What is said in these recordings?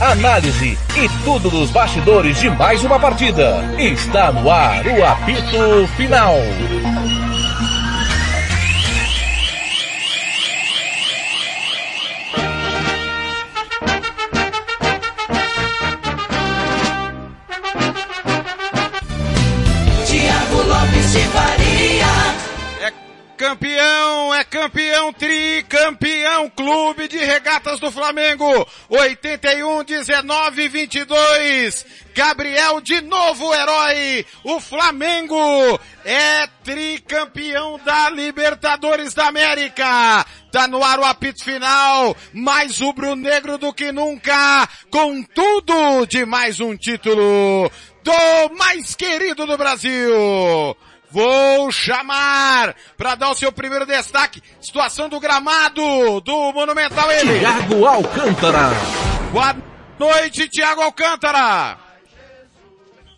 análise e tudo dos bastidores de mais uma partida. Está no ar o apito final. Campeão, campeão, tricampeão, clube de regatas do Flamengo, 81, 19, 22. Gabriel de novo herói, o Flamengo é tricampeão da Libertadores da América. Tá no ar o apito final, mais rubro-negro do que nunca, com tudo de mais um título do mais querido do Brasil. Vou chamar para dar o seu primeiro destaque. Situação do gramado do Monumental ele. Thiago Alcântara. Boa noite, Thiago Alcântara.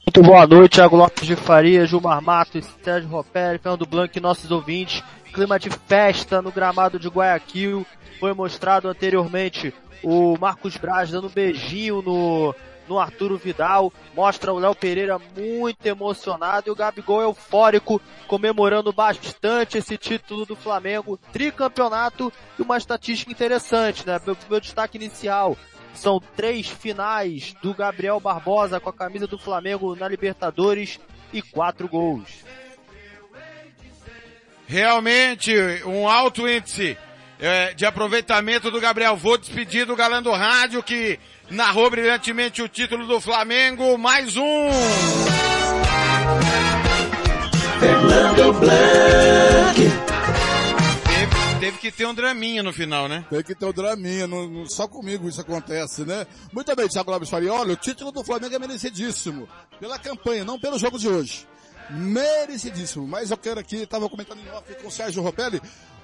Muito boa noite, Thiago Lopes de Faria, Gilmar Matos, Sérgio Ropelli, Fernando Blanco e nossos ouvintes. Clima de festa no gramado de Guayaquil. Foi mostrado anteriormente o Marcos Braz dando um beijinho no, no Arturo Vidal. Mostra o Léo Pereira muito emocionado e o Gabigol eufórico, comemorando bastante esse título do Flamengo. Tricampeonato e uma estatística interessante, né? Meu, meu destaque inicial. São três finais do Gabriel Barbosa com a camisa do Flamengo na Libertadores e quatro gols. Realmente, um alto índice é, de aproveitamento do Gabriel. Vou despedir do galã do rádio que narrou brilhantemente o título do Flamengo. Mais um! Fernando Blanc. Teve, teve que ter um draminha no final, né? Tem que ter o draminha, não- não- só comigo isso acontece, né? Muito bem, Thiago Lopes Faria. Olha, o título do Flamengo é merecidíssimo. Pela campanha, não pelo jogo de hoje. Merecidíssimo. Mas eu quero aqui, estava comentando em off com o Sérgio Ropelli,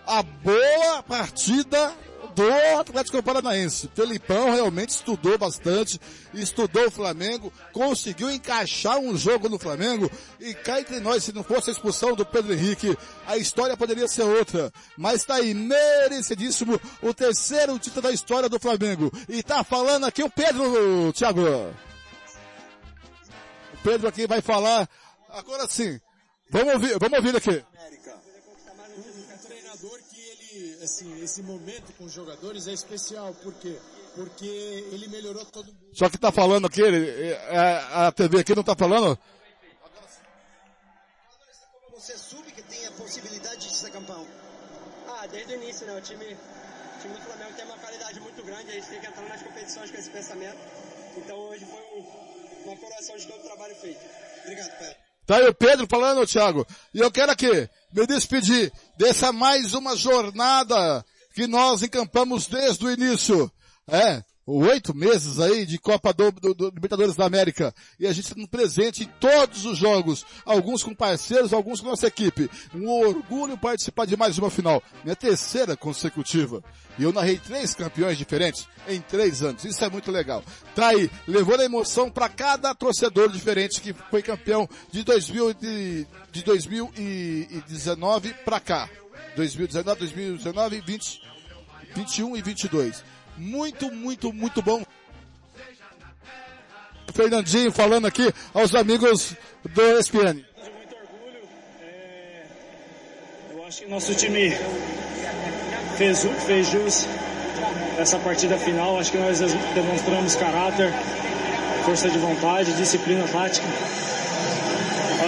a boa partida do Atlético Paranaense. Felipão realmente estudou bastante, estudou o Flamengo, conseguiu encaixar um jogo no Flamengo e cá entre nós, se não fosse a expulsão do Pedro Henrique, a história poderia ser outra. Mas tá aí, merecidíssimo, o terceiro título da história do Flamengo. E tá falando aqui o Pedro, Thiago. O Pedro aqui vai falar, agora sim. Vamos ouvir, vamos ouvir aqui. O treinador que ele, assim, esse momento com os jogadores é especial, por quê? Porque ele melhorou todo mundo. Só que tá falando aqui, ele- é, a TV aqui não tá falando, Você soube que tem a possibilidade de ser campeão. Ah, desde o início, né? O time, o time do Flamengo tem uma qualidade muito grande, a gente tem que entrar nas competições com esse pensamento. Então hoje foi um- uma coroação de todo o trabalho feito. Obrigado, Pedro. Tá aí o Pedro falando, Thiago. E eu quero aqui me despedir dessa mais uma jornada que nós encampamos desde o início. É, oito meses aí de Copa do, do, do Libertadores da América. E a gente está presente em todos os jogos. Alguns com parceiros, alguns com nossa equipe. Um orgulho participar de mais uma final. Minha terceira consecutiva. E eu narrei três campeões diferentes em três anos. Isso é muito legal. Tá aí, levando a emoção para cada torcedor diferente que foi campeão de 2000 de, de 2019 para cá. 2019, 2019, 20, 21 e 22. Muito, muito, muito bom. Fernandinho falando aqui aos amigos do ESPN. É, Eu acho que nosso time fez, fez jus essa partida final. Acho que nós demonstramos caráter, força de vontade, disciplina tática.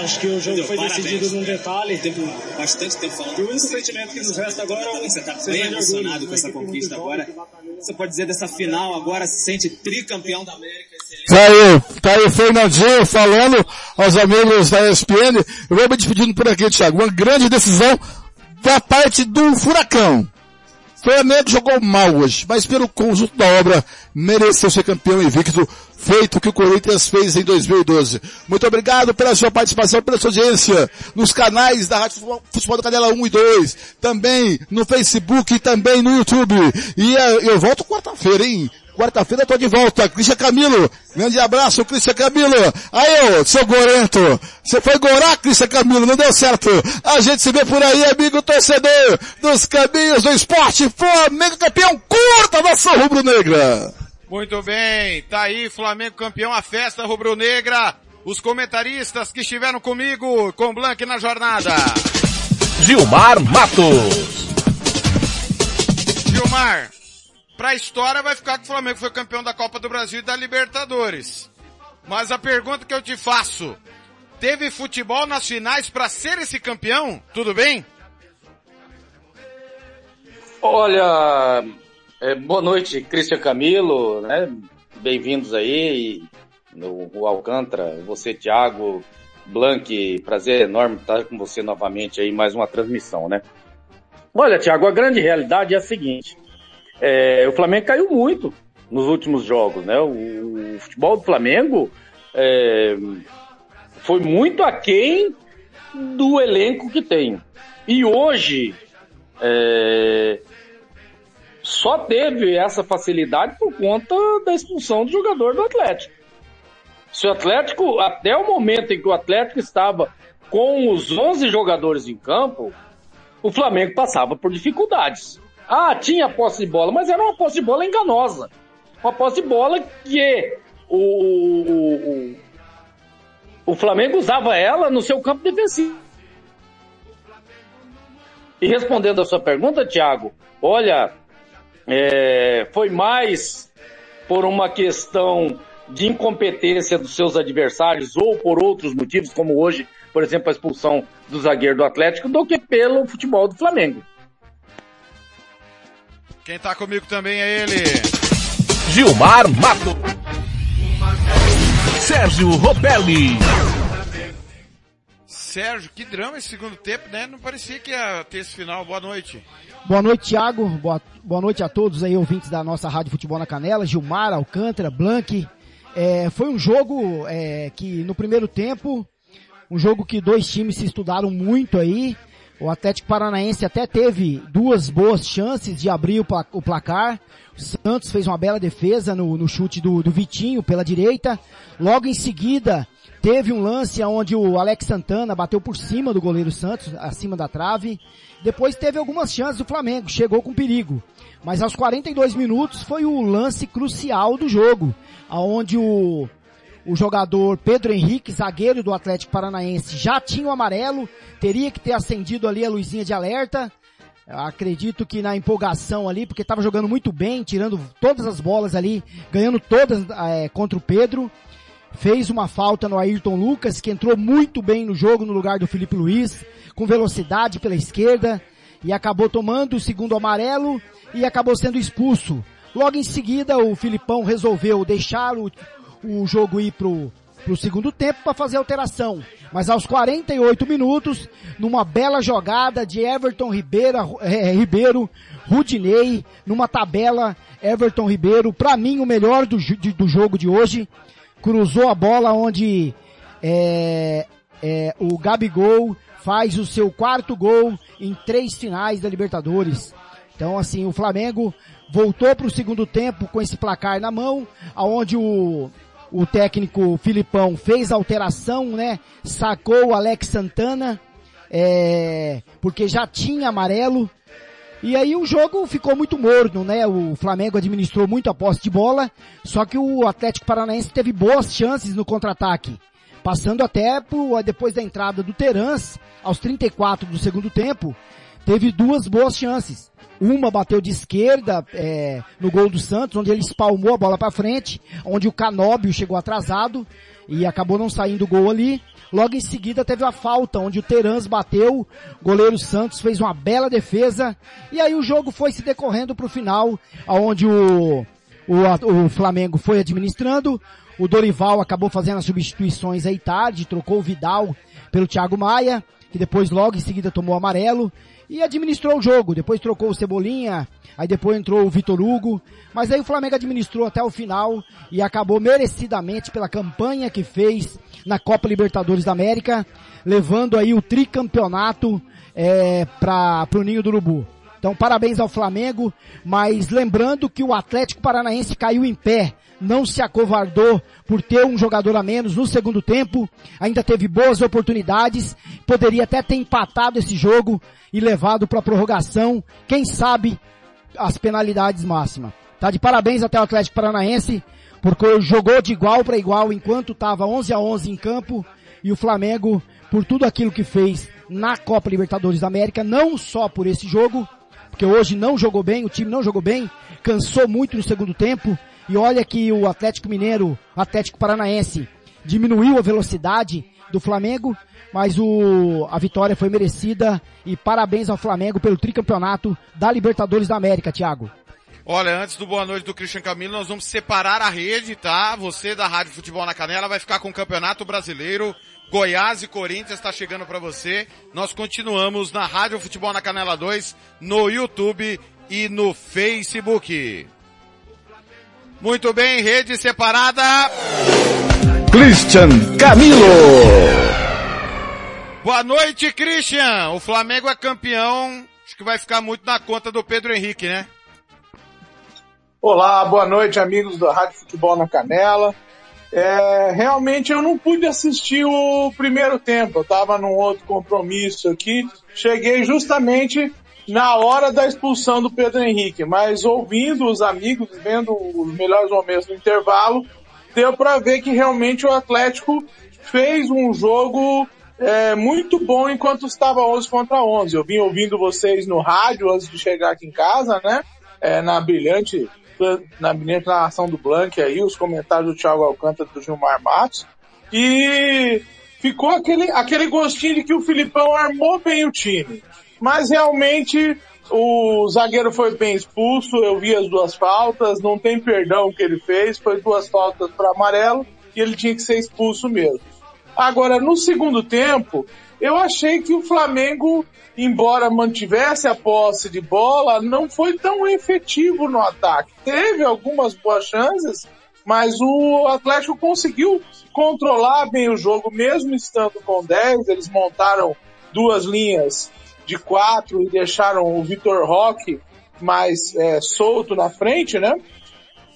Acho que o jogo foi decidido num detalhe. Tempo, bastante tempo falando. E o único sentimento que nos resta agora é Você está bem emocionado com essa Uma equipe conquista agora. que. Você pode dizer dessa final agora, se sente tricampeão da América. Tá aí, tá aí o Fernandinho falando aos amigos da ESPN. Eu vou me despedindo por aqui, Thiago. Uma grande decisão da parte do Furacão. O Flamengo jogou mal hoje, mas pelo conjunto da obra mereceu ser campeão invicto. Feito o que o Corinthians fez em 2012. Muito obrigado pela sua participação, pela sua audiência nos canais da Rádio Futebol da Canela 1 e 2, também no Facebook e também no YouTube. E eh, eu volto quarta-feira, hein? Quarta-feira eu tô de volta. Cristian Camilo. Grande abraço, Cristian Camilo. Aí, ô, seu gorento. Você foi gorar, Cristian Camilo. Não deu certo. A gente se vê por aí, amigo torcedor dos caminhos do esporte. Flamengo campeão. Curta nação rubro-negra. Muito bem. Tá aí, Flamengo campeão. A festa rubro-negra. Os comentaristas que estiveram comigo, com Blank na jornada. Gilmar Matos. Gilmar, pra história vai ficar que o Flamengo foi campeão da Copa do Brasil e da Libertadores. Mas a pergunta que eu te faço, teve futebol nas finais para ser esse campeão? Tudo bem? Olha, é, boa noite, Cristian Camilo, né? Bem-vindos aí, no, o Alcântara, você, Thiago, Blank, prazer enorme estar com você novamente aí, mais uma transmissão, né? Olha, Thiago, a grande realidade é a seguinte, é, o Flamengo caiu muito nos últimos jogos, né? O, o futebol do Flamengo é, foi muito aquém do elenco que tem. E hoje, é, só teve essa facilidade por conta da expulsão do jogador do Atlético. Se o Atlético, até o momento em que o Atlético estava com os 11 jogadores em campo, o Flamengo passava por dificuldades. Ah, tinha posse de bola, mas era uma posse de bola enganosa. Uma posse de bola que o, o, o, o Flamengo usava ela no seu campo defensivo. E respondendo a sua pergunta, Thiago, olha, é, foi mais por uma questão de incompetência dos seus adversários ou por outros motivos, como hoje, por exemplo, a expulsão do zagueiro do Atlético, do que pelo futebol do Flamengo. Quem tá comigo também é ele. Gilmar Mato. Sérgio Ropelli. Sérgio, que drama esse segundo tempo, né? Não parecia que ia ter esse final. Boa noite. Boa noite, Thiago. Boa, boa noite a todos aí, ouvintes da nossa Rádio Futebol na Canela. Gilmar, Alcântara, Blank. É, foi um jogo é, que no primeiro tempo, um jogo que dois times se estudaram muito aí. O Atlético Paranaense até teve duas boas chances de abrir o, pla o placar. O Santos fez uma bela defesa no, no chute do, do Vitinho pela direita. Logo em seguida, teve um lance onde o Alex Santana bateu por cima do goleiro Santos, acima da trave. Depois teve algumas chances do Flamengo, chegou com perigo. Mas aos 42 minutos foi o lance crucial do jogo, aonde o, o jogador Pedro Henrique, zagueiro do Atlético Paranaense, já tinha o amarelo, teria que ter acendido ali a luzinha de alerta. Acredito que na empolgação ali, porque estava jogando muito bem, tirando todas as bolas ali, ganhando todas é, contra o Pedro. Fez uma falta no Ayrton Lucas, que entrou muito bem no jogo no lugar do Felipe Luiz, com velocidade pela esquerda, e acabou tomando o segundo amarelo e acabou sendo expulso. Logo em seguida, o Filipão resolveu deixar o, o jogo ir pro, pro segundo tempo para fazer alteração. Mas aos 48 minutos, numa bela jogada de Everton Ribeiro, é, Ribeiro Rudinei, numa tabela, Everton Ribeiro, para mim o melhor do, do jogo de hoje, cruzou a bola onde é, é, o Gabigol faz o seu quarto gol em três finais da Libertadores. Então assim, o Flamengo voltou para o segundo tempo com esse placar na mão, aonde o, o técnico Filipão fez alteração, né? Sacou o Alex Santana, é, porque já tinha amarelo. E aí o jogo ficou muito morno, né? O Flamengo administrou muito a posse de bola, só que o Atlético Paranaense teve boas chances no contra-ataque. Passando até por, depois da entrada do Terans, aos 34 do segundo tempo, teve duas boas chances. Uma bateu de esquerda é, no gol do Santos, onde ele espalmou a bola para frente, onde o Canóbio chegou atrasado e acabou não saindo o gol ali. Logo em seguida teve a falta, onde o Terans bateu, goleiro Santos fez uma bela defesa, e aí o jogo foi se decorrendo para o final, onde o, o, o Flamengo foi administrando, o Dorival acabou fazendo as substituições aí tarde, trocou o Vidal pelo Thiago Maia, que depois logo em seguida tomou amarelo e administrou o jogo. Depois trocou o Cebolinha, aí depois entrou o Vitor Hugo, mas aí o Flamengo administrou até o final e acabou merecidamente pela campanha que fez na Copa Libertadores da América, levando aí o tricampeonato é, para o Ninho do Urubu. Então parabéns ao Flamengo, mas lembrando que o Atlético Paranaense caiu em pé, não se acovardou por ter um jogador a menos no segundo tempo, ainda teve boas oportunidades, poderia até ter empatado esse jogo e levado para prorrogação, quem sabe as penalidades máximas. Tá de parabéns até o Atlético Paranaense, porque jogou de igual para igual enquanto estava 11 a 11 em campo. E o Flamengo por tudo aquilo que fez na Copa Libertadores da América, não só por esse jogo, porque hoje não jogou bem, o time não jogou bem, cansou muito no segundo tempo, e olha que o Atlético Mineiro, Atlético Paranaense, diminuiu a velocidade do Flamengo, mas o, a vitória foi merecida e parabéns ao Flamengo pelo tricampeonato da Libertadores da América, Thiago. Olha, antes do boa noite do Christian Camilo, nós vamos separar a rede, tá? Você da Rádio Futebol na Canela vai ficar com o Campeonato Brasileiro. Goiás e Corinthians está chegando para você. Nós continuamos na Rádio Futebol na Canela 2, no YouTube e no Facebook. Muito bem, rede separada. Christian Camilo. Boa noite, Christian. O Flamengo é campeão. Acho que vai ficar muito na conta do Pedro Henrique, né? Olá, boa noite, amigos da Rádio Futebol na Canela. É, realmente eu não pude assistir o primeiro tempo, eu estava num outro compromisso aqui. Cheguei justamente na hora da expulsão do Pedro Henrique, mas ouvindo os amigos, vendo os melhores momentos do intervalo, deu para ver que realmente o Atlético fez um jogo é, muito bom enquanto estava 11 contra 11. Eu vim ouvindo vocês no rádio antes de chegar aqui em casa, né? É, na brilhante na brilhante narração do Blank aí, os comentários do Thiago Alcântara do Gilmar Matos. E ficou aquele, aquele gostinho de que o Filipão armou bem o time. Mas realmente o zagueiro foi bem expulso, eu vi as duas faltas, não tem perdão que ele fez, foi duas faltas para amarelo e ele tinha que ser expulso mesmo. Agora, no segundo tempo, eu achei que o Flamengo, embora mantivesse a posse de bola, não foi tão efetivo no ataque. Teve algumas boas chances, mas o Atlético conseguiu controlar bem o jogo, mesmo estando com 10. Eles montaram duas linhas de quatro e deixaram o Vitor Roque mais é, solto na frente, né?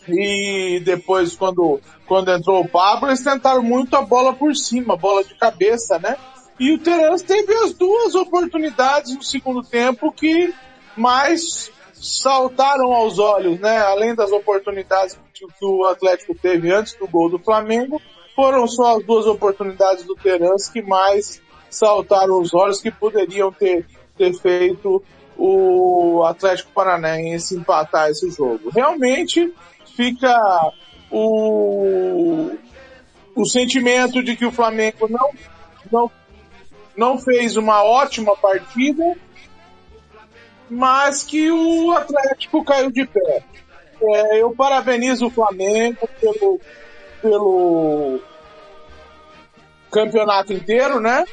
E depois, quando, quando entrou o Pablo, eles tentaram muito a bola por cima, bola de cabeça, né? E o Terence teve as duas oportunidades no segundo tempo que mais saltaram aos olhos, né? Além das oportunidades que o Atlético teve antes do gol do Flamengo, foram só as duas oportunidades do Terence que mais saltaram os olhos que poderiam ter, ter feito o Atlético Paranaense empatar esse jogo. Realmente fica o, o sentimento de que o Flamengo não, não não fez uma ótima partida, mas que o Atlético caiu de pé. É, eu parabenizo o Flamengo pelo, pelo campeonato inteiro, né?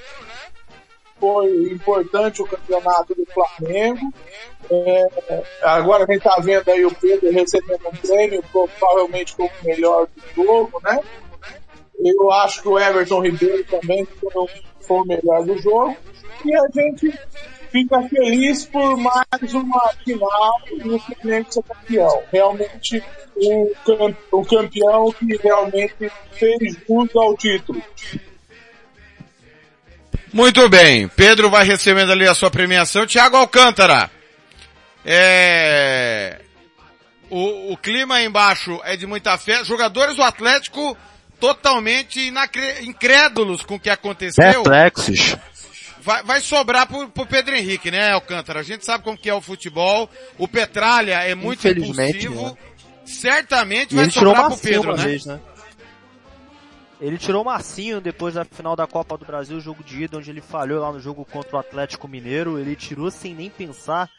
Foi importante o campeonato do Flamengo. É, agora a gente tá vendo aí o Pedro recebendo um prêmio, provavelmente como o melhor do jogo, né? Eu acho que o Everton Ribeiro também foi o melhor do jogo. E a gente fica feliz por mais uma final e o Flamengo ser campeão. Realmente o, o campeão que realmente fez jus ao título. Muito bem. Pedro vai recebendo ali a sua premiação. Tiago Alcântara. É... O, o clima aí embaixo é de muita fé. Jogadores do Atlético totalmente incrédulos com o que aconteceu. Perplexos. Vai, vai sobrar pro, pro Pedro Henrique, né, Alcântara? A gente sabe como que é o futebol. O Petralha é muito impulsivo. Né? Certamente vai sobrar pro Pedro, né? Vez, né? Ele tirou Marcinho depois da final da Copa do Brasil, jogo de ida, onde ele falhou lá no jogo contra o Atlético Mineiro. Ele tirou sem nem pensar.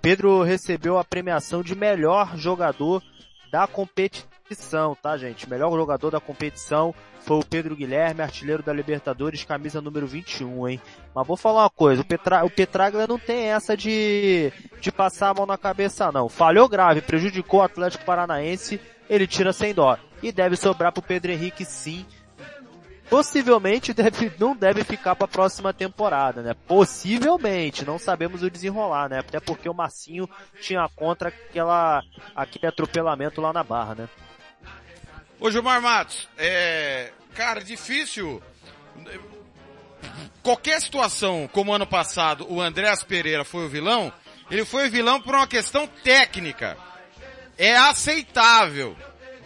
Pedro recebeu a premiação de melhor jogador da competição tá, gente? Melhor jogador da competição foi o Pedro Guilherme, artilheiro da Libertadores, camisa número 21, hein? Mas vou falar uma coisa, o, Petra, o Petraglia não tem essa de, de passar a mão na cabeça, não. Falhou grave, prejudicou o Atlético Paranaense, ele tira sem dó. E deve sobrar pro Pedro Henrique, sim, possivelmente deve, não deve ficar para a próxima temporada, né? Possivelmente, não sabemos o desenrolar, né? Até porque o Massinho tinha contra aquela, aquele atropelamento lá na barra, né? Ô Gilmar Matos, é, cara, difícil. Qualquer situação, como ano passado, o Andréas Pereira foi o vilão, ele foi o vilão por uma questão técnica. É aceitável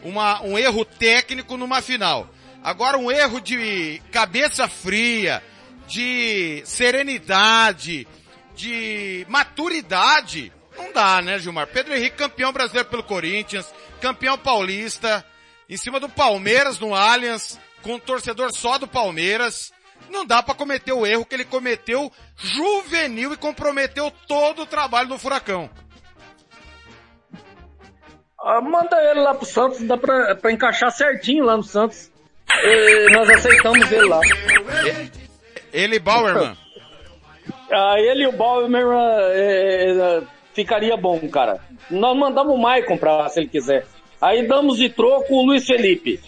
uma, um erro técnico numa final. Agora um erro de cabeça fria, de serenidade, de maturidade, não dá, né, Gilmar? Pedro Henrique campeão brasileiro pelo Corinthians, campeão paulista, em cima do Palmeiras no Allianz, com um torcedor só do Palmeiras. Não dá para cometer o erro que ele cometeu juvenil e comprometeu todo o trabalho do Furacão. Ah, manda ele lá pro Santos, dá pra, pra encaixar certinho lá no Santos. E nós aceitamos ele lá. Ele e Bauerman. Ah, ele e o Bauerman é, é, ficaria bom, cara. Nós mandamos o Maicon pra se ele quiser. Aí damos de troco o Luiz Felipe.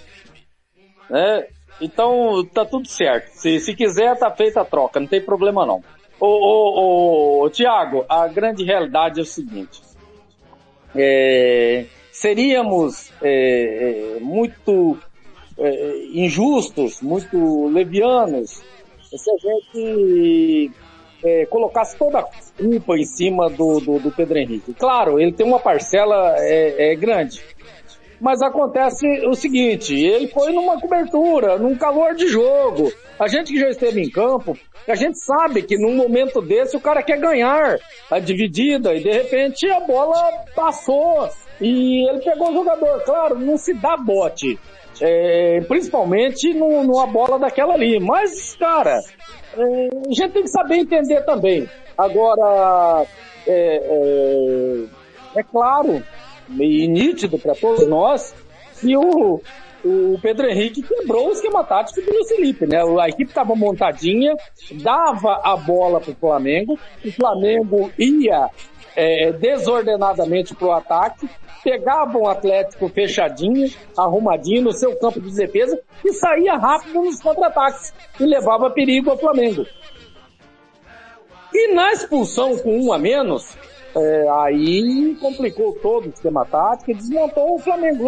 Né? Então tá tudo certo. Se, se quiser, tá feita a troca, não tem problema não. Ô, ô, ô, Tiago, a grande realidade é o seguinte. É, seríamos é, é, muito é, injustos, muito levianos, se a gente é, colocasse toda a culpa em cima do, do, do, Pedro Henrique. Claro, ele tem uma parcela é, é, grande. Mas acontece o seguinte, ele foi numa cobertura, num calor de jogo. A gente que já esteve em campo, a gente sabe que num momento desse o cara quer ganhar a dividida e de repente a bola passou e ele pegou o jogador. Claro, não se dá bote. É, principalmente no, numa bola daquela ali. Mas, cara, é, a gente tem que saber entender também. Agora, é, é, é claro e nítido para todos nós que o, o Pedro Henrique quebrou o esquema tático do Luiz Felipe, né? A equipe estava montadinha, dava a bola para o Flamengo, o Flamengo ia é, desordenadamente para o ataque, pegava um Atlético fechadinho, arrumadinho no seu campo de defesa e saía rápido nos contra-ataques e levava perigo ao Flamengo. E na expulsão com um a menos, é, aí complicou todo o esquema tático e desmontou o Flamengo,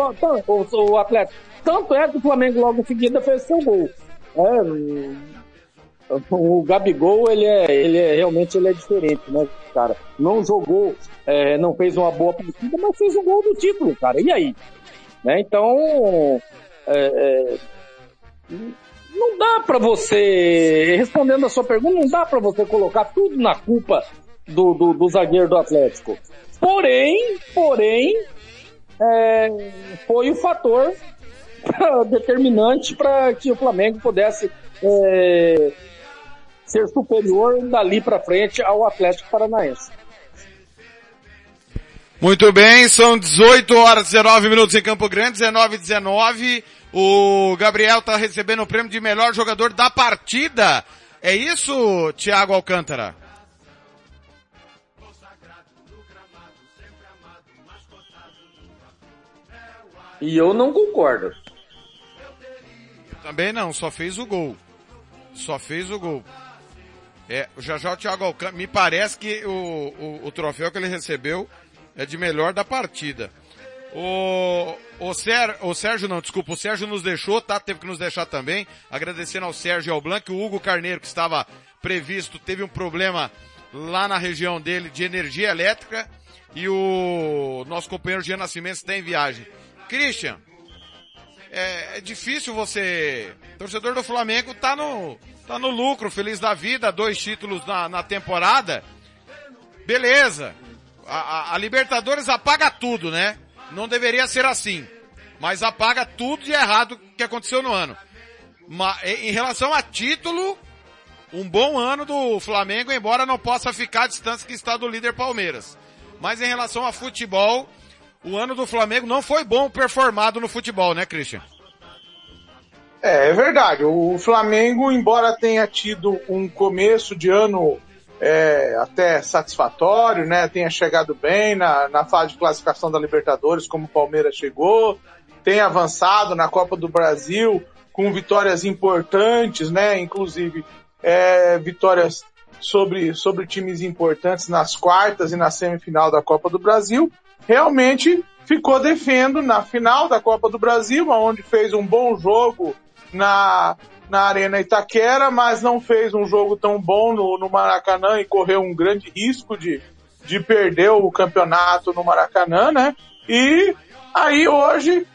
o, o Atlético. Tanto é que o Flamengo logo em seguida fez seu gol. É, o Gabigol, ele é, ele é, realmente ele é diferente, né, cara? Não jogou, é, não fez uma boa partida, mas fez um gol do título, cara. E aí? Né? Então, é, é, não dá para você, respondendo a sua pergunta, não dá para você colocar tudo na culpa do, do, do zagueiro do Atlético. Porém, porém, é, foi o fator determinante para que o Flamengo pudesse é, ser superior dali para frente ao Atlético Paranaense. Muito bem, são 18 horas 19 minutos em Campo Grande, 19 19. O Gabriel está recebendo o prêmio de melhor jogador da partida. É isso, Thiago Alcântara? E eu não concordo. Também não, só fez o gol. Só fez o gol. É, já já o Thiago Alcântara, me parece que o, o, o, troféu que ele recebeu é de melhor da partida. O, o, Ser, o Sérgio não, desculpa, o Sérgio nos deixou, tá? Teve que nos deixar também. Agradecendo ao Sérgio e ao Blanc, o Hugo Carneiro, que estava previsto, teve um problema lá na região dele de energia elétrica. E o nosso companheiro Jean Nascimento está em viagem. Christian, é, é difícil você, torcedor do Flamengo, tá no, tá no lucro, feliz da vida, dois títulos na, na temporada. Beleza. A, a, a, Libertadores apaga tudo, né? Não deveria ser assim. Mas apaga tudo de errado que aconteceu no ano. Mas, em relação a título, um bom ano do Flamengo, embora não possa ficar à distância que está do líder Palmeiras. Mas em relação a futebol, o ano do Flamengo não foi bom performado no futebol, né, Christian? É, é verdade. O Flamengo, embora tenha tido um começo de ano é, até satisfatório, né? Tenha chegado bem na, na fase de classificação da Libertadores, como o Palmeiras chegou, tenha avançado na Copa do Brasil com vitórias importantes, né? Inclusive é, vitórias sobre, sobre times importantes nas quartas e na semifinal da Copa do Brasil. Realmente ficou defendendo na final da Copa do Brasil, onde fez um bom jogo na, na Arena Itaquera, mas não fez um jogo tão bom no, no Maracanã e correu um grande risco de, de perder o campeonato no Maracanã, né? E aí hoje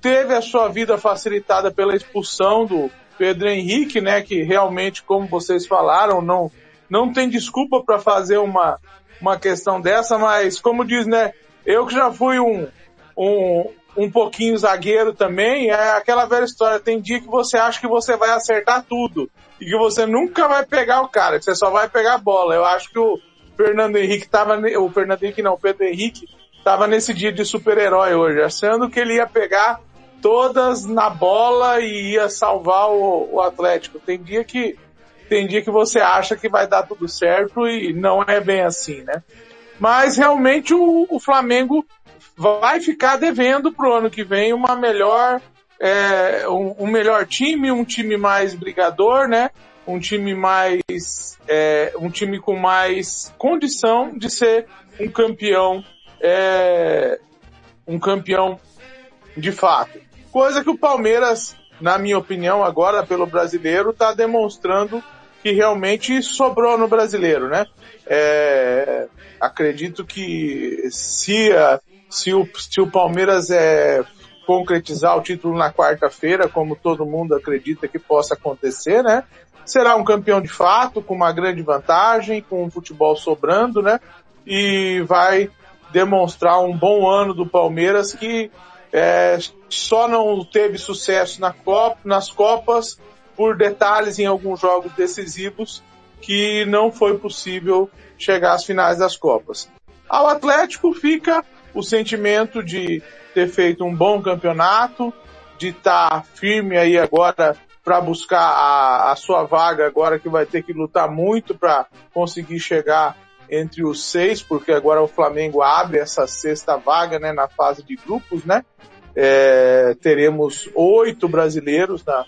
teve a sua vida facilitada pela expulsão do Pedro Henrique, né? Que realmente, como vocês falaram, não, não tem desculpa para fazer uma, uma questão dessa, mas como diz, né? Eu que já fui um, um, um pouquinho zagueiro também, é aquela velha história. Tem dia que você acha que você vai acertar tudo e que você nunca vai pegar o cara, que você só vai pegar a bola. Eu acho que o Fernando Henrique tava, o Fernando Henrique não, o Pedro Henrique tava nesse dia de super-herói hoje, achando que ele ia pegar todas na bola e ia salvar o, o Atlético. Tem dia que tem dia que você acha que vai dar tudo certo e não é bem assim, né? Mas realmente o, o Flamengo vai ficar devendo pro ano que vem uma melhor, é, um, um, melhor time, um time mais brigador, né? Um time mais, é, um time com mais condição de ser um campeão, é, um campeão de fato. Coisa que o Palmeiras, na minha opinião, agora pelo brasileiro, está demonstrando que realmente sobrou no brasileiro, né? É, acredito que se a, se o, se o Palmeiras é, concretizar o título na quarta-feira, como todo mundo acredita que possa acontecer, né? Será um campeão de fato, com uma grande vantagem, com o futebol sobrando, né? E vai demonstrar um bom ano do Palmeiras que é, só não teve sucesso na Copa, nas Copas por detalhes em alguns jogos decisivos que não foi possível chegar às finais das Copas. Ao Atlético fica o sentimento de ter feito um bom campeonato, de estar tá firme aí agora para buscar a, a, sua vaga agora que vai ter que lutar muito para conseguir chegar entre os seis, porque agora o Flamengo abre essa sexta vaga, né, na fase de grupos, né? É, teremos oito brasileiros na,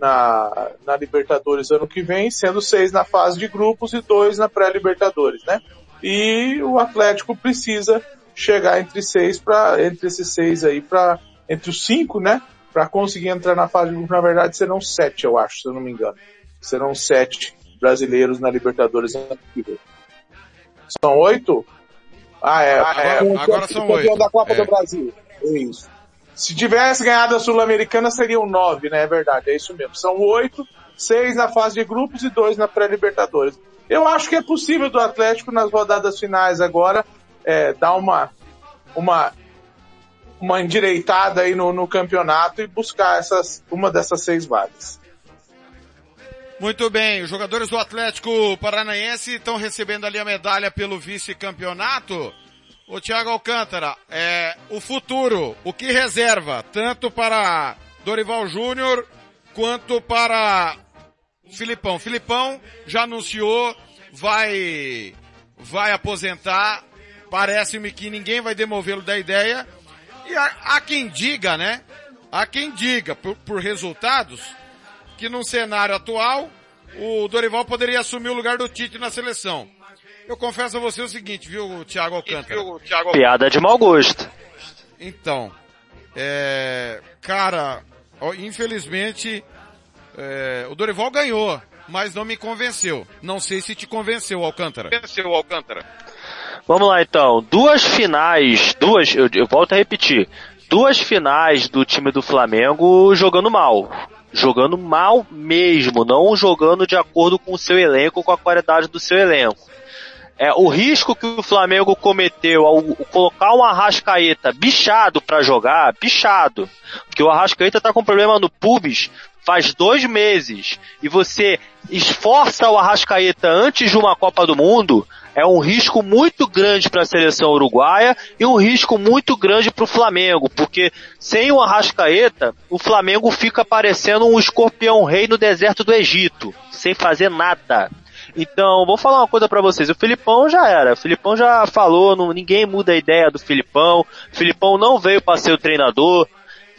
na, na Libertadores ano que vem, sendo seis na fase de grupos e dois na pré-Libertadores, né? E o Atlético precisa chegar entre seis para entre esses seis aí para entre os cinco, né? Para conseguir entrar na fase de grupo, na verdade serão sete, eu acho, se eu não me engano. Serão sete brasileiros na Libertadores. São oito? Ah, é. Ah, é. Agora, agora são oito. da Copa é. do Brasil. É isso. Se tivesse ganhado a Sul-Americana seriam nove, né? É verdade, é isso mesmo. São oito, seis na fase de grupos e dois na pré-Libertadores. Eu acho que é possível do Atlético nas rodadas finais agora é, dar uma, uma, uma endireitada aí no, no campeonato e buscar essas, uma dessas seis vagas. Muito bem, os jogadores do Atlético Paranaense estão recebendo ali a medalha pelo vice-campeonato. O Thiago Alcântara, é, o futuro, o que reserva, tanto para Dorival Júnior quanto para Filipão. Filipão já anunciou, vai, vai aposentar Parece-me que ninguém vai demovê-lo da ideia. E há, há, quem diga, né? Há quem diga, por, por resultados, que num cenário atual, o Dorival poderia assumir o lugar do Tite na seleção. Eu confesso a você o seguinte, viu, Thiago Alcântara? Viu, Thiago... Piada de mau gosto. Então, é, cara, infelizmente, é, o Dorival ganhou, mas não me convenceu. Não sei se te convenceu, Alcântara. Convenceu, Alcântara. Vamos lá então. Duas finais, duas, eu, eu volto a repetir. Duas finais do time do Flamengo jogando mal. Jogando mal mesmo, não jogando de acordo com o seu elenco, com a qualidade do seu elenco. É, o risco que o Flamengo cometeu ao colocar um Arrascaeta bichado para jogar, bichado. Porque o Arrascaeta tá com problema no pubis, faz dois meses e você esforça o Arrascaeta antes de uma Copa do Mundo, é um risco muito grande para a seleção uruguaia e um risco muito grande para o Flamengo, porque sem o Arrascaeta, o Flamengo fica parecendo um escorpião rei no deserto do Egito, sem fazer nada. Então, vou falar uma coisa para vocês. O Filipão já era. O Filipão já falou, não, ninguém muda a ideia do Filipão. O Filipão não veio para ser o treinador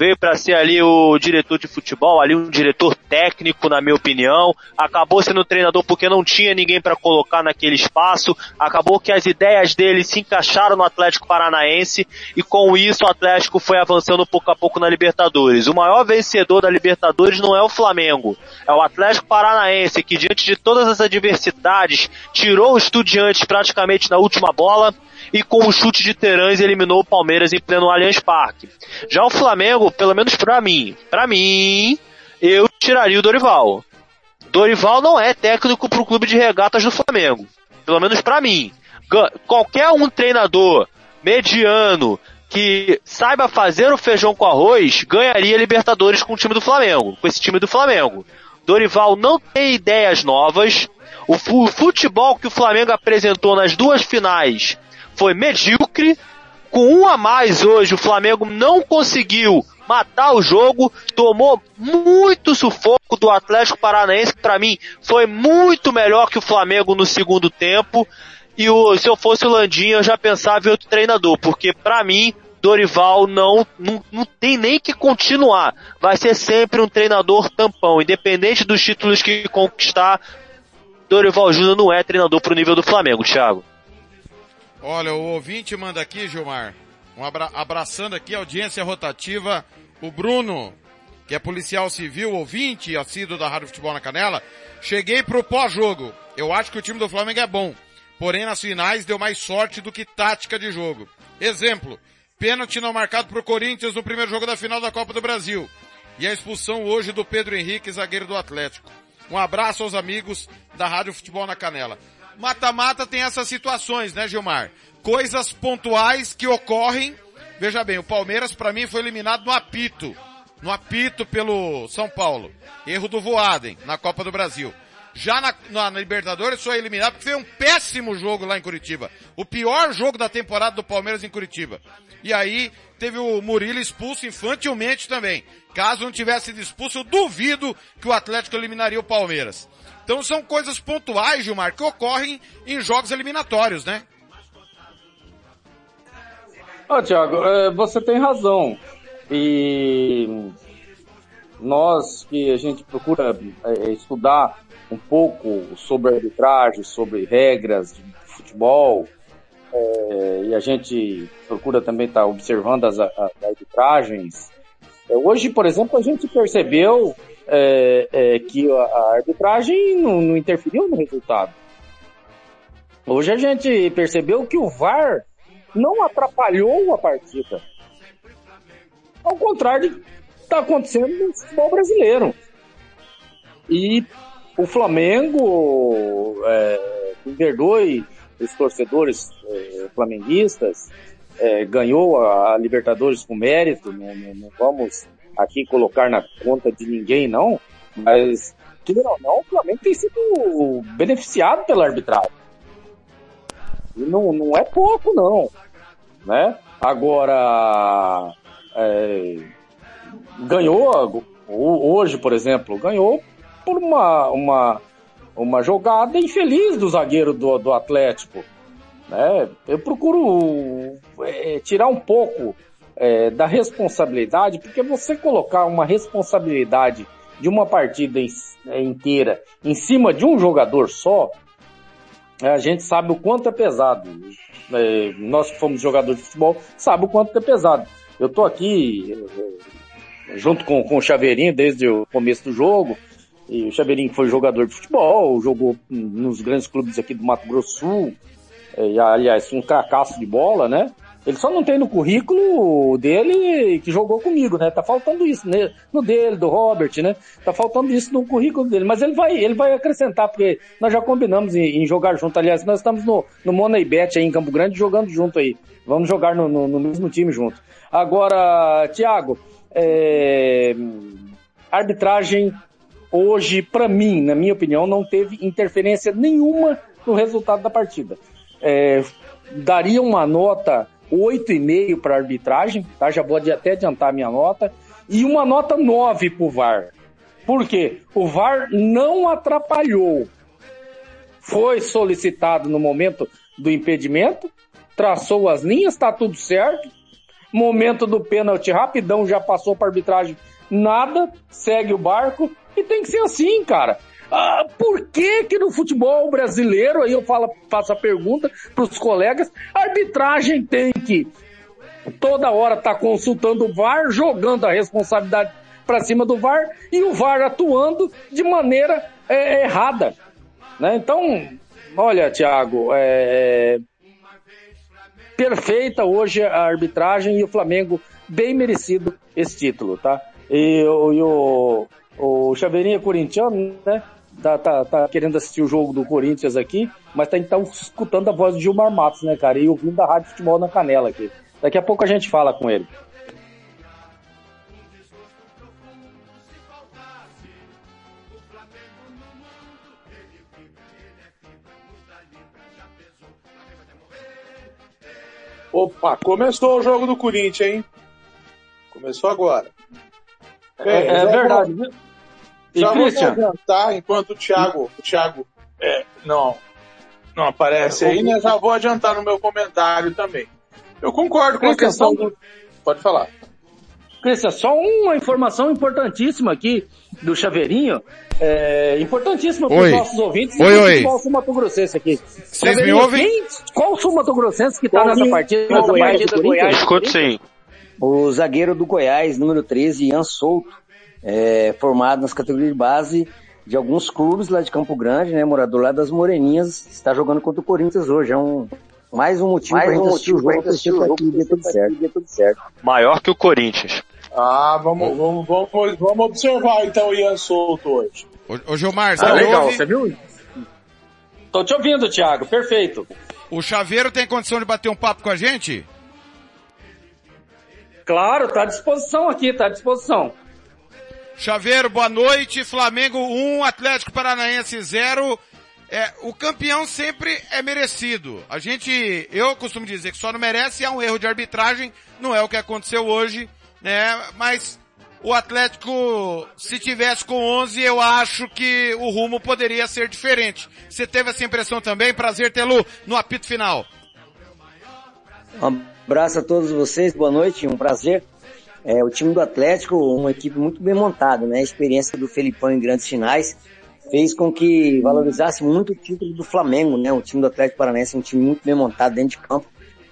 veio para ser ali o diretor de futebol, ali um diretor técnico, na minha opinião. Acabou sendo treinador porque não tinha ninguém para colocar naquele espaço. Acabou que as ideias dele se encaixaram no Atlético Paranaense e com isso o Atlético foi avançando pouco a pouco na Libertadores. O maior vencedor da Libertadores não é o Flamengo, é o Atlético Paranaense que diante de todas as adversidades tirou o Estudiantes praticamente na última bola e com o chute de Terãs eliminou o Palmeiras em pleno Allianz Parque. Já o Flamengo, pelo menos para mim, para mim, eu tiraria o Dorival. Dorival não é técnico para o clube de regatas do Flamengo. Pelo menos para mim. Qualquer um treinador mediano que saiba fazer o feijão com arroz ganharia Libertadores com o time do Flamengo, com esse time do Flamengo. Dorival não tem ideias novas. O futebol que o Flamengo apresentou nas duas finais foi medíocre. Com um a mais hoje, o Flamengo não conseguiu matar o jogo, tomou muito sufoco do Atlético Paranaense, que para mim foi muito melhor que o Flamengo no segundo tempo. E o, se eu fosse o Landinho, eu já pensava em outro treinador, porque para mim Dorival não, não, não tem nem que continuar. Vai ser sempre um treinador tampão, independente dos títulos que conquistar. Dorival Júnior não é treinador pro nível do Flamengo, Thiago. Olha, o ouvinte manda aqui, Gilmar, um abra abraçando aqui a audiência rotativa, o Bruno, que é policial civil, ouvinte, assíduo da Rádio Futebol na Canela. Cheguei pro pós-jogo. Eu acho que o time do Flamengo é bom. Porém, nas finais deu mais sorte do que tática de jogo. Exemplo, pênalti não marcado pro Corinthians no primeiro jogo da final da Copa do Brasil. E a expulsão hoje do Pedro Henrique, zagueiro do Atlético. Um abraço aos amigos da Rádio Futebol na Canela. Mata-mata tem essas situações, né, Gilmar? Coisas pontuais que ocorrem. Veja bem, o Palmeiras para mim foi eliminado no apito. No apito pelo São Paulo. Erro do Voaden na Copa do Brasil. Já na, na, Libertadores foi eliminado porque foi um péssimo jogo lá em Curitiba. O pior jogo da temporada do Palmeiras em Curitiba. E aí teve o Murilo expulso infantilmente também. Caso não tivesse sido expulso, eu duvido que o Atlético eliminaria o Palmeiras. Então são coisas pontuais, Gilmar, que ocorrem em jogos eliminatórios, né? Ó, oh, Thiago, é, você tem razão. E nós que a gente procura é, estudar um pouco sobre arbitragem, sobre regras de futebol, é, e a gente procura também estar tá observando as, arbitragens. hoje, por exemplo, a gente percebeu é, é, que a, arbitragem não, interferiu no resultado. Hoje a gente percebeu que o VAR não atrapalhou a partida. Ao contrário do que está acontecendo no futebol brasileiro. E o Flamengo, é, me perdoe os torcedores é, flamenguistas, é, ganhou a, Libertadores com mérito, não, não, não vamos aqui colocar na conta de ninguém, não, mas, que não, não, o Flamengo tem sido beneficiado pela arbitragem. E não, não é pouco, não. Né? Agora, é, ganhou, hoje, por exemplo, ganhou por uma, uma, uma jogada infeliz do zagueiro do, do Atlético. Né? Eu procuro é, tirar um pouco é, da responsabilidade, porque você colocar uma responsabilidade de uma partida é, inteira em cima de um jogador só, a gente sabe o quanto é pesado. É, nós que fomos jogadores de futebol, sabe o quanto é pesado. Eu tô aqui é, junto com, com o Chaveirinho desde o começo do jogo, e o Chaveirinho foi jogador de futebol, jogou nos grandes clubes aqui do Mato Grosso Sul, é, e, aliás, um cacaço de bola, né? Ele só não tem no currículo dele que jogou comigo, né? Tá faltando isso, né? No dele, do Robert, né? Tá faltando isso no currículo dele. Mas ele vai, ele vai acrescentar, porque nós já combinamos em, em jogar junto. Aliás, nós estamos no, no Money Bet aí em Campo Grande jogando junto aí. Vamos jogar no, no, no mesmo time junto. Agora, Thiago, é... arbitragem hoje, para mim, na minha opinião, não teve interferência nenhuma no resultado da partida. É, daria uma nota 8,5 para arbitragem, tá? Já vou até adiantar minha nota. E uma nota 9 para o VAR. Por quê? O VAR não atrapalhou. Foi solicitado no momento do impedimento, traçou as linhas, está tudo certo. Momento do pênalti, rapidão, já passou para arbitragem, nada, segue o barco. E tem que ser assim, cara. Ah, por que que no futebol brasileiro, aí eu falo, faço a pergunta para os colegas, a arbitragem tem que toda hora tá consultando o VAR, jogando a responsabilidade para cima do VAR e o VAR atuando de maneira é, errada. Né? Então, olha, Thiago, é, perfeita hoje a arbitragem e o Flamengo bem merecido esse título, tá? E, e o, o Chaveirinha corintiano, né? Tá, tá, tá, querendo assistir o jogo do Corinthians aqui, mas tá então escutando a voz do Gilmar Matos, né, cara? E ouvindo da Rádio Futebol na Canela aqui. Daqui a pouco a gente fala com ele. Opa, começou o jogo do Corinthians, hein? Começou agora. Bem, é, é verdade, viu? Já vou adiantar, enquanto o Thiago, o Thiago é, não, não aparece aí, né? Já vou adiantar no meu comentário também. Eu concordo com a questão do... Pode falar. Cristian, só uma informação importantíssima aqui do Chaveirinho. É, importantíssima para os nossos ouvintes. Oi, oi. Qual o Sumato Grossense aqui? Vocês me ouvem? Quem, qual o Sumato Grossense que está nessa partida? Nessa partida do Goiás. Escuta sim. O zagueiro do Goiás, número 13, Ian Souto, é, formado nas categorias de base de alguns clubes lá de Campo Grande, né, morador lá das Moreninhas, está jogando contra o Corinthians hoje. É um, mais um motivo para um assistir o jogo, assistir o jogo, dê tudo certo. Dê tudo certo. Maior que o Corinthians. Ah, vamos, vamos, vamos, vamos observar então o Ian Souto hoje. Ô, ô Gilmar, você ah, legal, ouve? você viu? Tô te ouvindo, Thiago, perfeito. O Chaveiro tem condição de bater um papo com a gente? Claro, tá à disposição aqui, tá à disposição. Chaveiro, boa noite. Flamengo 1, Atlético Paranaense 0. É, o campeão sempre é merecido. A gente, eu costumo dizer que só não merece é um erro de arbitragem, não é o que aconteceu hoje, né? Mas o Atlético, se tivesse com 11, eu acho que o rumo poderia ser diferente. Você teve essa impressão também? Prazer tê-lo no apito final. Um abraço a todos vocês, boa noite, um prazer. É, o time do Atlético, uma equipe muito bem montada, né? A experiência do Felipão em grandes finais fez com que valorizasse muito o título do Flamengo, né? O time do Atlético Paranaense é um time muito bem montado dentro de campo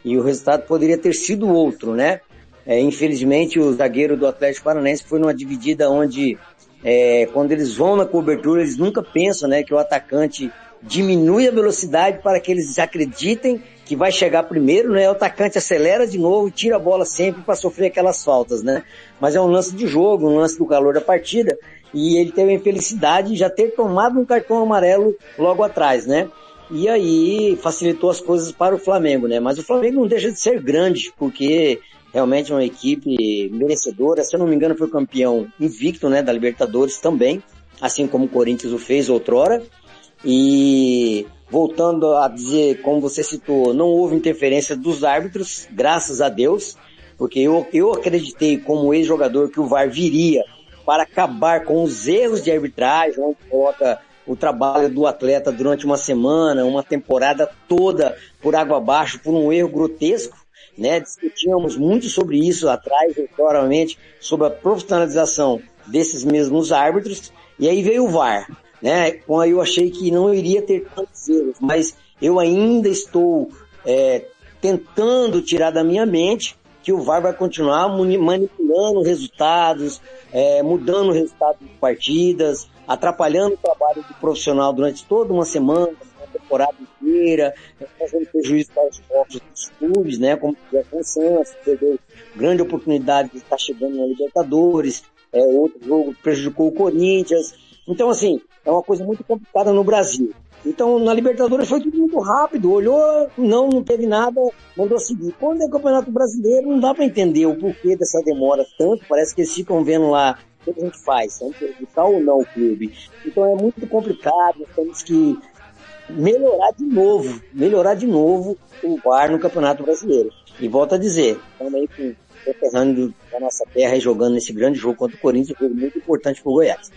e o resultado poderia ter sido outro, né? É, infelizmente o zagueiro do Atlético Paranaense foi numa dividida onde é, quando eles vão na cobertura eles nunca pensam, né, que o atacante diminui a velocidade para que eles acreditem que vai chegar primeiro, né? O atacante acelera de novo e tira a bola sempre para sofrer aquelas faltas, né? Mas é um lance de jogo, um lance do calor da partida e ele teve a infelicidade de já ter tomado um cartão amarelo logo atrás, né? E aí facilitou as coisas para o Flamengo, né? Mas o Flamengo não deixa de ser grande, porque realmente é uma equipe merecedora. Se eu não me engano, foi campeão invicto, né, da Libertadores também, assim como o Corinthians o fez outrora. E voltando a dizer, como você citou, não houve interferência dos árbitros, graças a Deus, porque eu, eu acreditei como ex-jogador que o VAR viria para acabar com os erros de arbitragem, onde coloca o trabalho do atleta durante uma semana, uma temporada toda por água abaixo, por um erro grotesco, né? Discutíamos muito sobre isso atrás, claramente, sobre a profissionalização desses mesmos árbitros, e aí veio o VAR né? Com eu achei que não iria ter tantos erros, mas eu ainda estou é, tentando tirar da minha mente que o VAR vai continuar manipulando resultados, é, mudando o resultado de partidas, atrapalhando o trabalho do profissional durante toda uma semana, uma temporada inteira, fazendo prejuízo para os focos dos clubes, né? Como o Santos, perdeu grande oportunidade de estar chegando na Libertadores, é, outro jogo prejudicou o Corinthians. Então, assim, é uma coisa muito complicada no Brasil. Então, na Libertadores foi tudo muito rápido. Olhou, não, não teve nada, mandou seguir. Quando é o Campeonato Brasileiro, não dá para entender o porquê dessa demora tanto. Parece que eles ficam vendo lá que a gente faz, gente prejudicar ou não o clube. Então é muito complicado, temos que melhorar de novo, melhorar de novo o VAR no Campeonato Brasileiro. E volto a dizer, também com o veterano da nossa terra jogando nesse grande jogo contra o Corinthians, um jogo muito importante para o Goiás.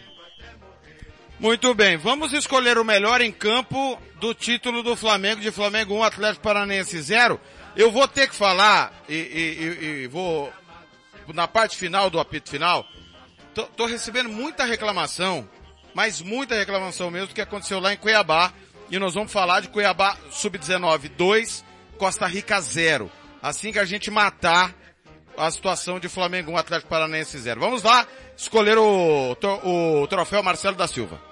Muito bem, vamos escolher o melhor em campo do título do Flamengo, de Flamengo 1, Atlético Paranaense 0. Eu vou ter que falar, e, e, e vou, na parte final do apito final, tô, tô recebendo muita reclamação, mas muita reclamação mesmo do que aconteceu lá em Cuiabá, e nós vamos falar de Cuiabá Sub-19 2, Costa Rica 0. Assim que a gente matar a situação de Flamengo 1, Atlético Paranaense 0. Vamos lá escolher o, o troféu Marcelo da Silva.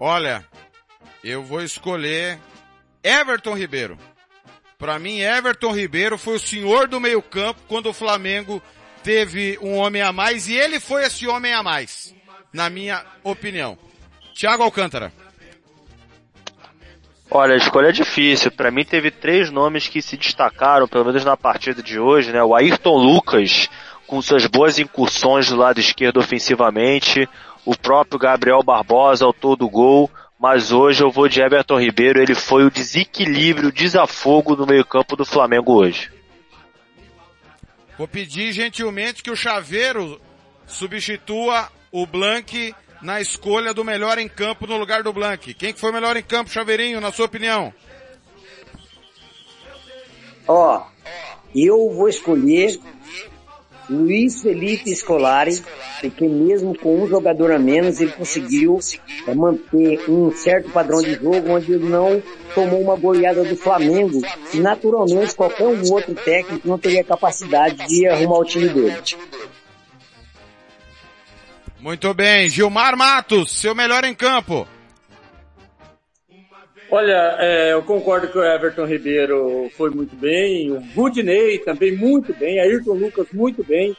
Olha, eu vou escolher Everton Ribeiro. Para mim, Everton Ribeiro foi o senhor do meio campo quando o Flamengo teve um homem a mais e ele foi esse homem a mais, na minha opinião. Thiago Alcântara. Olha, a escolha é difícil. Para mim teve três nomes que se destacaram, pelo menos na partida de hoje, né? O Ayrton Lucas, com suas boas incursões do lado esquerdo ofensivamente, o próprio Gabriel Barbosa, autor do gol, mas hoje eu vou de Everton Ribeiro, ele foi o desequilíbrio, o desafogo no meio campo do Flamengo hoje. Vou pedir gentilmente que o Chaveiro substitua o Blank na escolha do melhor em campo no lugar do Blank. Quem que foi o melhor em campo, Chaveirinho, na sua opinião? Ó, eu vou escolher Luiz Felipe Scolari, porque mesmo com um jogador a menos, ele conseguiu é, manter um certo padrão de jogo onde ele não tomou uma goleada do Flamengo e naturalmente qualquer um outro técnico não teria capacidade de arrumar o time dele. Muito bem, Gilmar Matos, seu melhor em campo. Olha, é, eu concordo que o Everton Ribeiro foi muito bem, o Rudney também muito bem, Ayrton Lucas muito bem,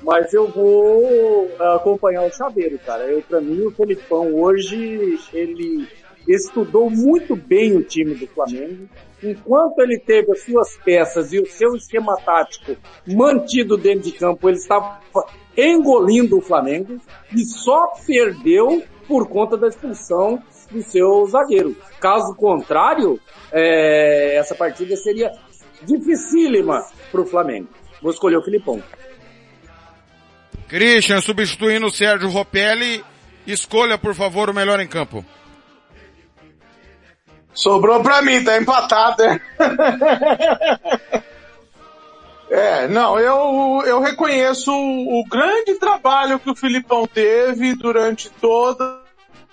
mas eu vou acompanhar o Chaveiro, cara. Eu, pra mim, o Felipão hoje, ele estudou muito bem o time do Flamengo. Enquanto ele teve as suas peças e o seu esquema tático mantido dentro de campo, ele estava engolindo o Flamengo e só perdeu por conta da expulsão do seu zagueiro. Caso contrário, é, essa partida seria dificílima para o Flamengo. Vou escolher o Filipão. Christian substituindo o Sérgio Ropelli. Escolha, por favor, o melhor em campo. Sobrou pra mim, tá empatado, né? É, não, eu, eu reconheço o, o grande trabalho que o Filipão teve durante toda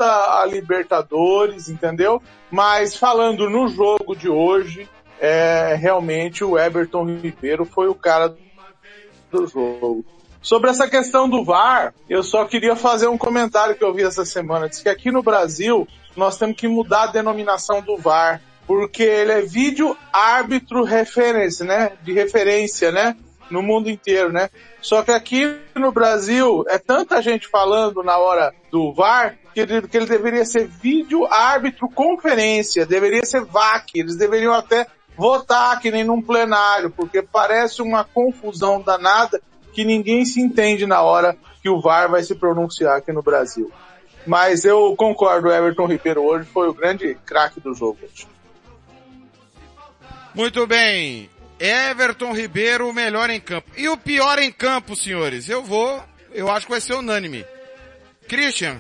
a Libertadores, entendeu? Mas falando no jogo de hoje, é, realmente o Everton Ribeiro foi o cara do jogo. Sobre essa questão do VAR, eu só queria fazer um comentário que eu vi essa semana. Diz que aqui no Brasil nós temos que mudar a denominação do VAR, porque ele é vídeo árbitro referência, né? De referência, né? No mundo inteiro, né? Só que aqui no Brasil é tanta gente falando na hora do VAR que ele, que ele deveria ser vídeo árbitro conferência, deveria ser VAC, eles deveriam até votar que nem num plenário, porque parece uma confusão danada que ninguém se entende na hora que o VAR vai se pronunciar aqui no Brasil. Mas eu concordo, Everton Ribeiro hoje foi o grande craque do jogo. Muito bem. Everton Ribeiro, o melhor em campo. E o pior em campo, senhores? Eu vou, eu acho que vai ser unânime. Christian,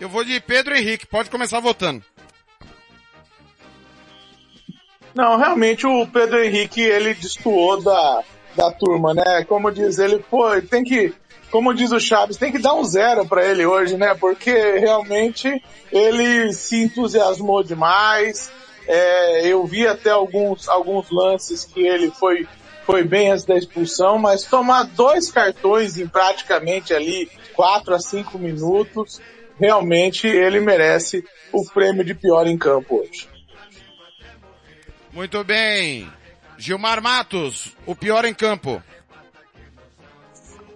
eu vou de Pedro Henrique, pode começar votando. Não, realmente o Pedro Henrique, ele destoou da, da turma, né? Como diz ele, pô, tem que, como diz o Chaves, tem que dar um zero para ele hoje, né? Porque realmente ele se entusiasmou demais. É, eu vi até alguns, alguns lances que ele foi, foi bem antes da expulsão, mas tomar dois cartões em praticamente ali 4 a 5 minutos, realmente ele merece o prêmio de pior em campo hoje. Muito bem. Gilmar Matos, o pior em campo.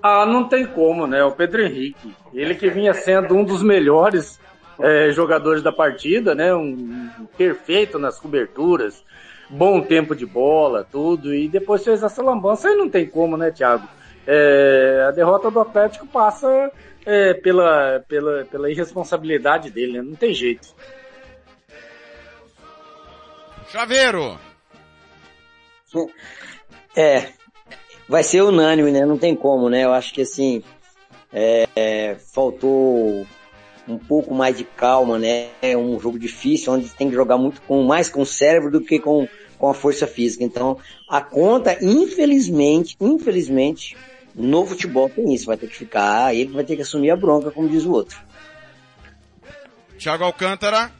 Ah, não tem como, né? O Pedro Henrique. Ele que vinha sendo um dos melhores é, jogadores da partida, né? Um, um, perfeito nas coberturas, bom tempo de bola, tudo. E depois fez essa lambança e não tem como, né, Thiago? É, a derrota do Atlético passa é, pela, pela, pela irresponsabilidade dele, né? Não tem jeito. Chaveiro! É, vai ser unânime, né? Não tem como, né? Eu acho que assim, é, é, faltou um pouco mais de calma, né? É um jogo difícil, onde tem que jogar muito com mais com o cérebro do que com, com a força física. Então, a conta, infelizmente, infelizmente, no futebol tem isso. Vai ter que ficar, ele vai ter que assumir a bronca, como diz o outro. Thiago Alcântara,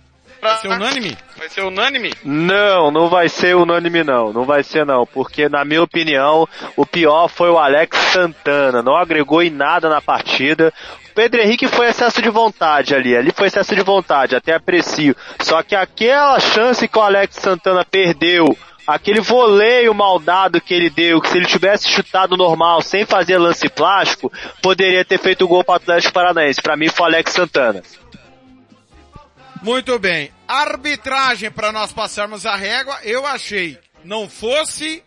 Vai ser unânime? Vai ser unânime? Não, não vai ser unânime não. Não vai ser não. Porque, na minha opinião, o pior foi o Alex Santana. Não agregou em nada na partida. Pedro Henrique foi excesso de vontade ali. Ali foi excesso de vontade, até aprecio. Só que aquela chance que o Alex Santana perdeu aquele voleio maldado que ele deu, que se ele tivesse chutado normal, sem fazer lance plástico, poderia ter feito o gol para o Atlético Paranaense. Para mim foi Alex Santana. Muito bem. Arbitragem para nós passarmos a régua, eu achei, não fosse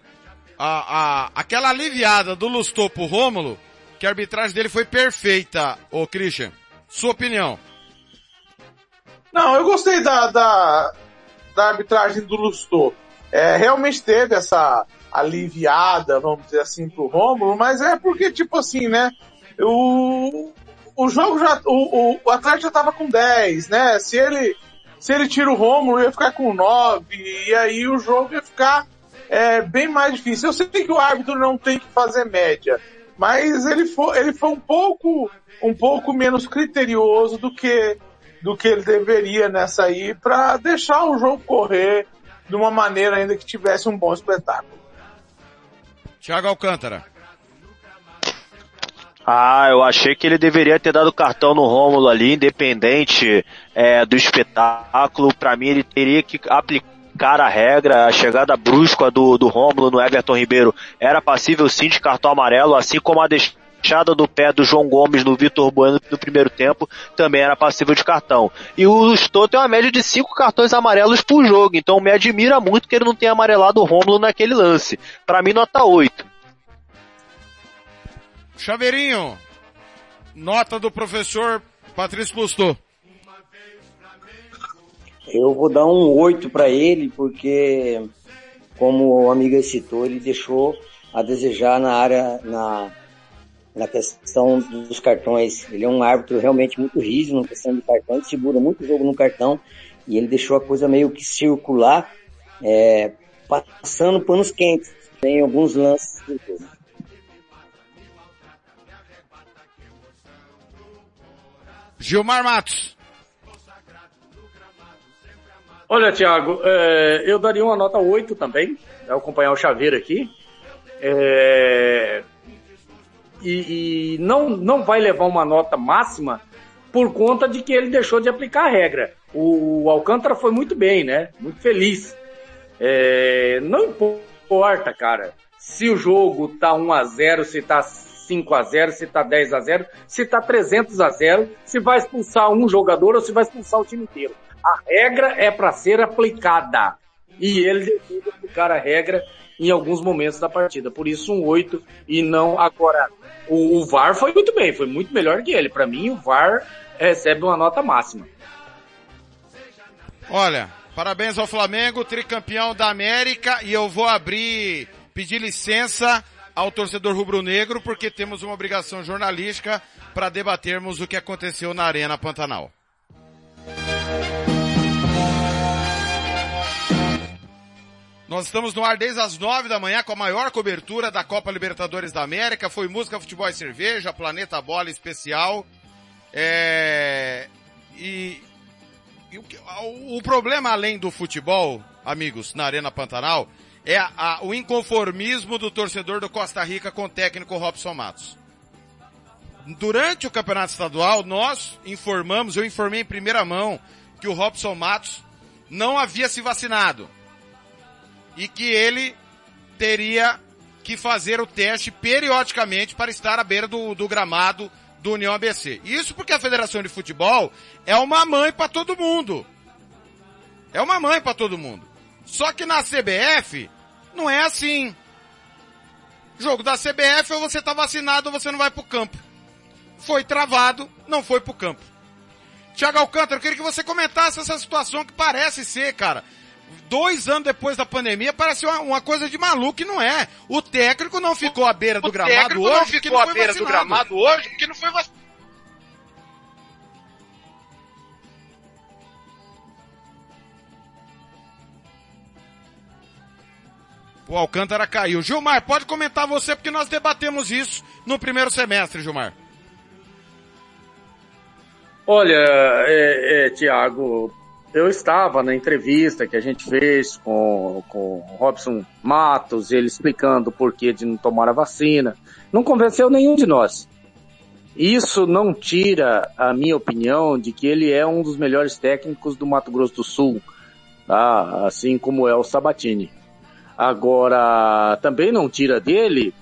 a, a, aquela aliviada do Lustopo Rômulo, que a arbitragem dele foi perfeita, ô Christian. Sua opinião? Não, eu gostei da, da, da arbitragem do Lustô. É, realmente teve essa aliviada, vamos dizer assim, pro Rômulo, mas é porque, tipo assim, né? O, o jogo já, o, o, Atlético já tava com 10, né? Se ele, se ele tira o Romulo, ia ficar com 9, e aí o jogo ia ficar é, bem mais difícil. Eu sei que o árbitro não tem que fazer média, mas ele foi, ele foi um pouco, um pouco menos criterioso do que, do que ele deveria nessa aí, para deixar o jogo correr de uma maneira ainda que tivesse um bom espetáculo. Thiago Alcântara. Ah, eu achei que ele deveria ter dado cartão no Rômulo ali, independente é, do espetáculo. Para mim, ele teria que aplicar a regra. A chegada brusca do, do Rômulo no Everton Ribeiro era passível sim de cartão amarelo, assim como a deixada do pé do João Gomes no Vitor Bueno no primeiro tempo também era passível de cartão. E o Stou tem uma média de cinco cartões amarelos por jogo, então me admira muito que ele não tenha amarelado o Rômulo naquele lance. Para mim, nota 8. Chaveirinho, nota do professor Patrício Lustou. Eu vou dar um 8 para ele, porque, como o amigo citou, ele deixou a desejar na área, na, na questão dos cartões. Ele é um árbitro realmente muito rígido na questão de cartões, segura muito jogo no cartão, e ele deixou a coisa meio que circular, é, passando panos quentes. Tem alguns lances. Gilmar Matos. Olha, Thiago, é, eu daria uma nota 8 também, ao acompanhar o Chaveiro aqui. É, e, e não, não vai levar uma nota máxima por conta de que ele deixou de aplicar a regra. O, o Alcântara foi muito bem, né? Muito feliz. É, não importa, cara, se o jogo tá 1 a 0 se tá 5 a 0 se tá 10 a 0 se tá 300 a 0 se vai expulsar um jogador ou se vai expulsar o time inteiro. A regra é para ser aplicada. E ele decide aplicar a regra em alguns momentos da partida. Por isso um 8 e não agora. O, o VAR foi muito bem, foi muito melhor que ele. Para mim o VAR recebe uma nota máxima. Olha, parabéns ao Flamengo, tricampeão da América, e eu vou abrir, pedir licença ao torcedor rubro-negro, porque temos uma obrigação jornalística para debatermos o que aconteceu na Arena Pantanal. Nós estamos no ar desde as nove da manhã com a maior cobertura da Copa Libertadores da América. Foi música, futebol e cerveja, Planeta Bola especial. É... E, e o, o, problema além do futebol amigos, na Arena Pantanal, é a, a, o inconformismo do torcedor do Costa Rica com o técnico Robson Matos. Durante o campeonato estadual, nós informamos, eu informei em primeira mão, que o Robson Matos não havia se vacinado. E que ele teria que fazer o teste periodicamente para estar à beira do, do gramado do União ABC. Isso porque a Federação de Futebol é uma mãe para todo mundo. É uma mãe para todo mundo. Só que na CBF não é assim. Jogo da CBF ou você tá vacinado ou você não vai pro campo. Foi travado, não foi pro campo. Tiago Alcântara, eu queria que você comentasse essa situação que parece ser, cara, dois anos depois da pandemia, parece uma, uma, coisa de maluco e não é. O técnico não ficou à beira do gramado hoje. não ficou à beira vacinado. do gramado hoje porque não foi vacinado. O Alcântara caiu. Gilmar, pode comentar você porque nós debatemos isso no primeiro semestre, Gilmar. Olha, é, é, Tiago, eu estava na entrevista que a gente fez com, com o Robson Matos, ele explicando o porquê de não tomar a vacina. Não convenceu nenhum de nós. Isso não tira a minha opinião de que ele é um dos melhores técnicos do Mato Grosso do Sul, tá? assim como é o Sabatini. Agora, também não tira dele.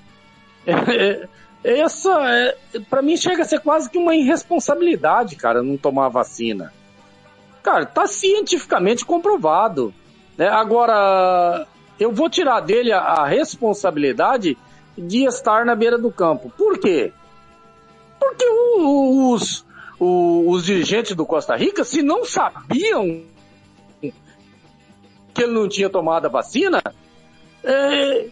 essa, é, para mim chega a ser quase que uma irresponsabilidade, cara, não tomar vacina. Cara, tá cientificamente comprovado. Né? Agora, eu vou tirar dele a, a responsabilidade de estar na beira do campo. Por quê? Porque os, os, os dirigentes do Costa Rica, se não sabiam que ele não tinha tomado a vacina, é,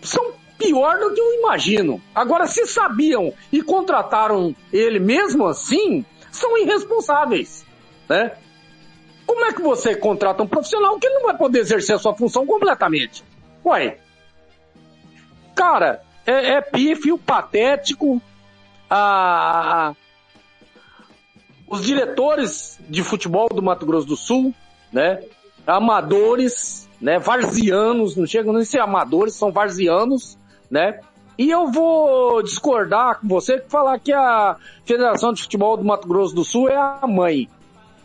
são pior do que eu imagino. Agora, se sabiam e contrataram ele mesmo assim, são irresponsáveis né? Como é que você contrata um profissional que não vai poder exercer a sua função completamente? Ué, cara, é, é pífio, patético, a, a, os diretores de futebol do Mato Grosso do Sul, né? Amadores, né? Varzianos, não chegam nem a ser amadores, são varzianos, né? E eu vou discordar com você que falar que a Federação de Futebol do Mato Grosso do Sul é a mãe.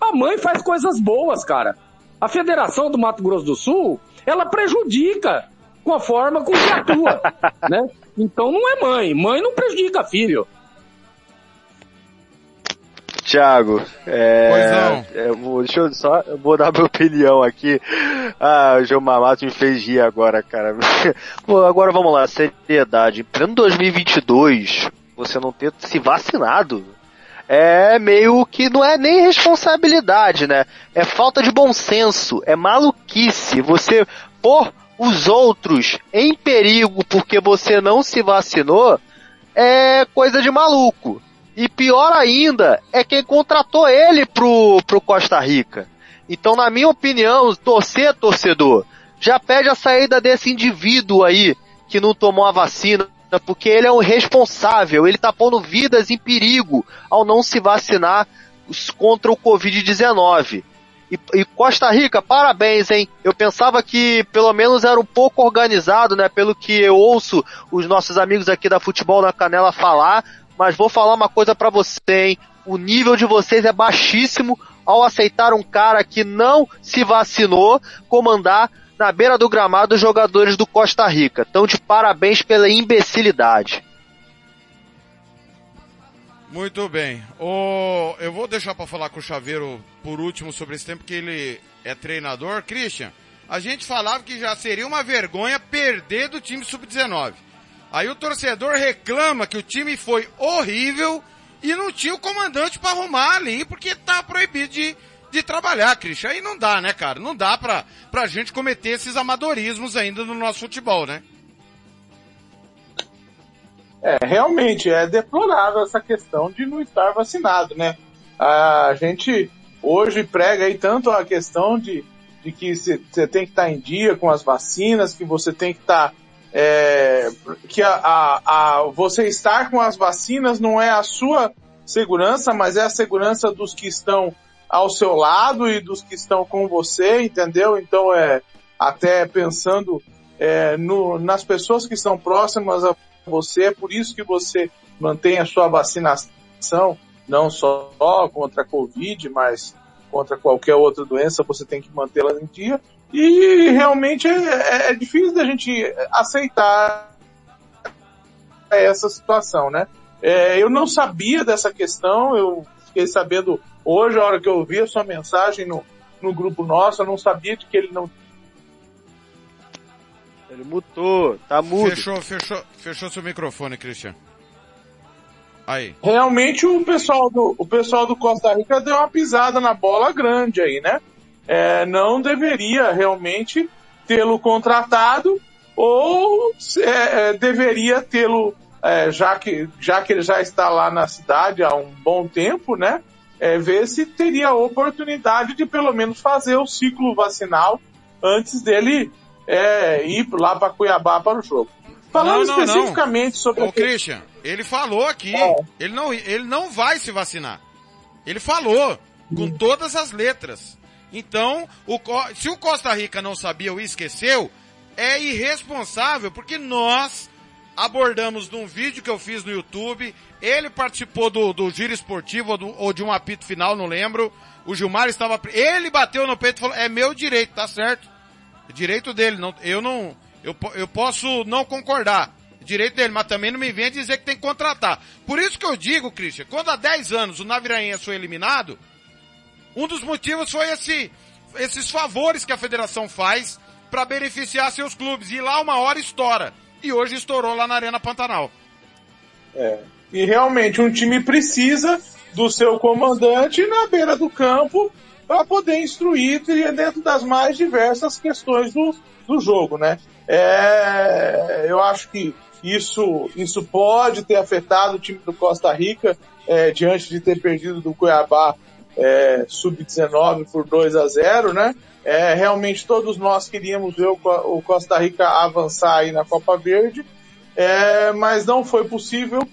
A mãe faz coisas boas, cara. A Federação do Mato Grosso do Sul, ela prejudica com a forma como que atua, né? Então não é mãe. Mãe não prejudica filho. Tiago, é, é, deixa eu só, eu vou dar minha opinião aqui. Ah, o João Mamato me fez rir agora, cara. Bom, agora vamos lá, seriedade. Em pleno 2022, você não ter se vacinado, é meio que não é nem responsabilidade, né? É falta de bom senso, é maluquice. Você pôr os outros em perigo porque você não se vacinou é coisa de maluco. E pior ainda é quem contratou ele pro, pro Costa Rica. Então, na minha opinião, torcer, torcedor, já pede a saída desse indivíduo aí que não tomou a vacina, porque ele é um responsável, ele tá pondo vidas em perigo ao não se vacinar contra o Covid-19. E, e, Costa Rica, parabéns, hein? Eu pensava que pelo menos era um pouco organizado, né? Pelo que eu ouço os nossos amigos aqui da Futebol na Canela falar, mas vou falar uma coisa para você, hein? O nível de vocês é baixíssimo ao aceitar um cara que não se vacinou comandar na beira do gramado os jogadores do Costa Rica. Estão de parabéns pela imbecilidade. Muito bem. O... Eu vou deixar para falar com o Chaveiro por último sobre esse tempo que ele é treinador. Christian, a gente falava que já seria uma vergonha perder do time sub-19. Aí o torcedor reclama que o time foi horrível e não tinha o comandante para arrumar ali porque tá proibido de de trabalhar, Christian. Aí não dá, né, cara? Não dá pra, pra gente cometer esses amadorismos ainda no nosso futebol, né? É, realmente, é deplorável essa questão de não estar vacinado, né? A gente hoje prega aí tanto a questão de, de que você tem que estar em dia com as vacinas, que você tem que estar é, que a, a, a, você estar com as vacinas não é a sua segurança, mas é a segurança dos que estão ao seu lado e dos que estão com você, entendeu? Então é até pensando é, no, nas pessoas que estão próximas a você, é por isso que você mantém a sua vacinação, não só contra a Covid, mas contra qualquer outra doença, você tem que mantê-la em dia. E realmente é, é, é difícil da gente aceitar essa situação, né? É, eu não sabia dessa questão, eu fiquei sabendo hoje, a hora que eu vi a sua mensagem no, no grupo nosso, eu não sabia de que ele não ele mutou, tá mudo. Fechou, fechou, fechou seu microfone, Christian. Aí. Realmente o pessoal do, o pessoal do Costa Rica deu uma pisada na bola grande aí, né? É, não deveria realmente tê-lo contratado ou é, é, deveria tê-lo, é, já, que, já que ele já está lá na cidade há um bom tempo, né? É, ver se teria a oportunidade de pelo menos fazer o ciclo vacinal antes dele é, ir lá para Cuiabá para o jogo. Falando não, não, especificamente não. sobre... O Christian, ele falou aqui, é. ele, não, ele não vai se vacinar. Ele falou, com hum. todas as letras. Então, o, se o Costa Rica não sabia ou esqueceu, é irresponsável, porque nós abordamos num vídeo que eu fiz no YouTube, ele participou do, do giro esportivo ou, do, ou de um apito final, não lembro. O Gilmar estava, ele bateu no peito e falou, é meu direito, tá certo. Direito dele, não, eu não, eu, eu posso não concordar. Direito dele, mas também não me venha dizer que tem que contratar. Por isso que eu digo, Christian, quando há 10 anos o Navirainha foi eliminado, um dos motivos foi esse, esses favores que a federação faz para beneficiar seus clubes. E lá uma hora estoura. E hoje estourou lá na Arena Pantanal. É. E realmente um time precisa do seu comandante na beira do campo para poder instruir dentro das mais diversas questões do, do jogo, né? É, eu acho que isso, isso pode ter afetado o time do Costa Rica é, diante de ter perdido do Cuiabá é, sub-19 por 2 a 0, né? É, realmente todos nós queríamos ver o, Costa Rica avançar aí na Copa Verde, é, mas não foi possível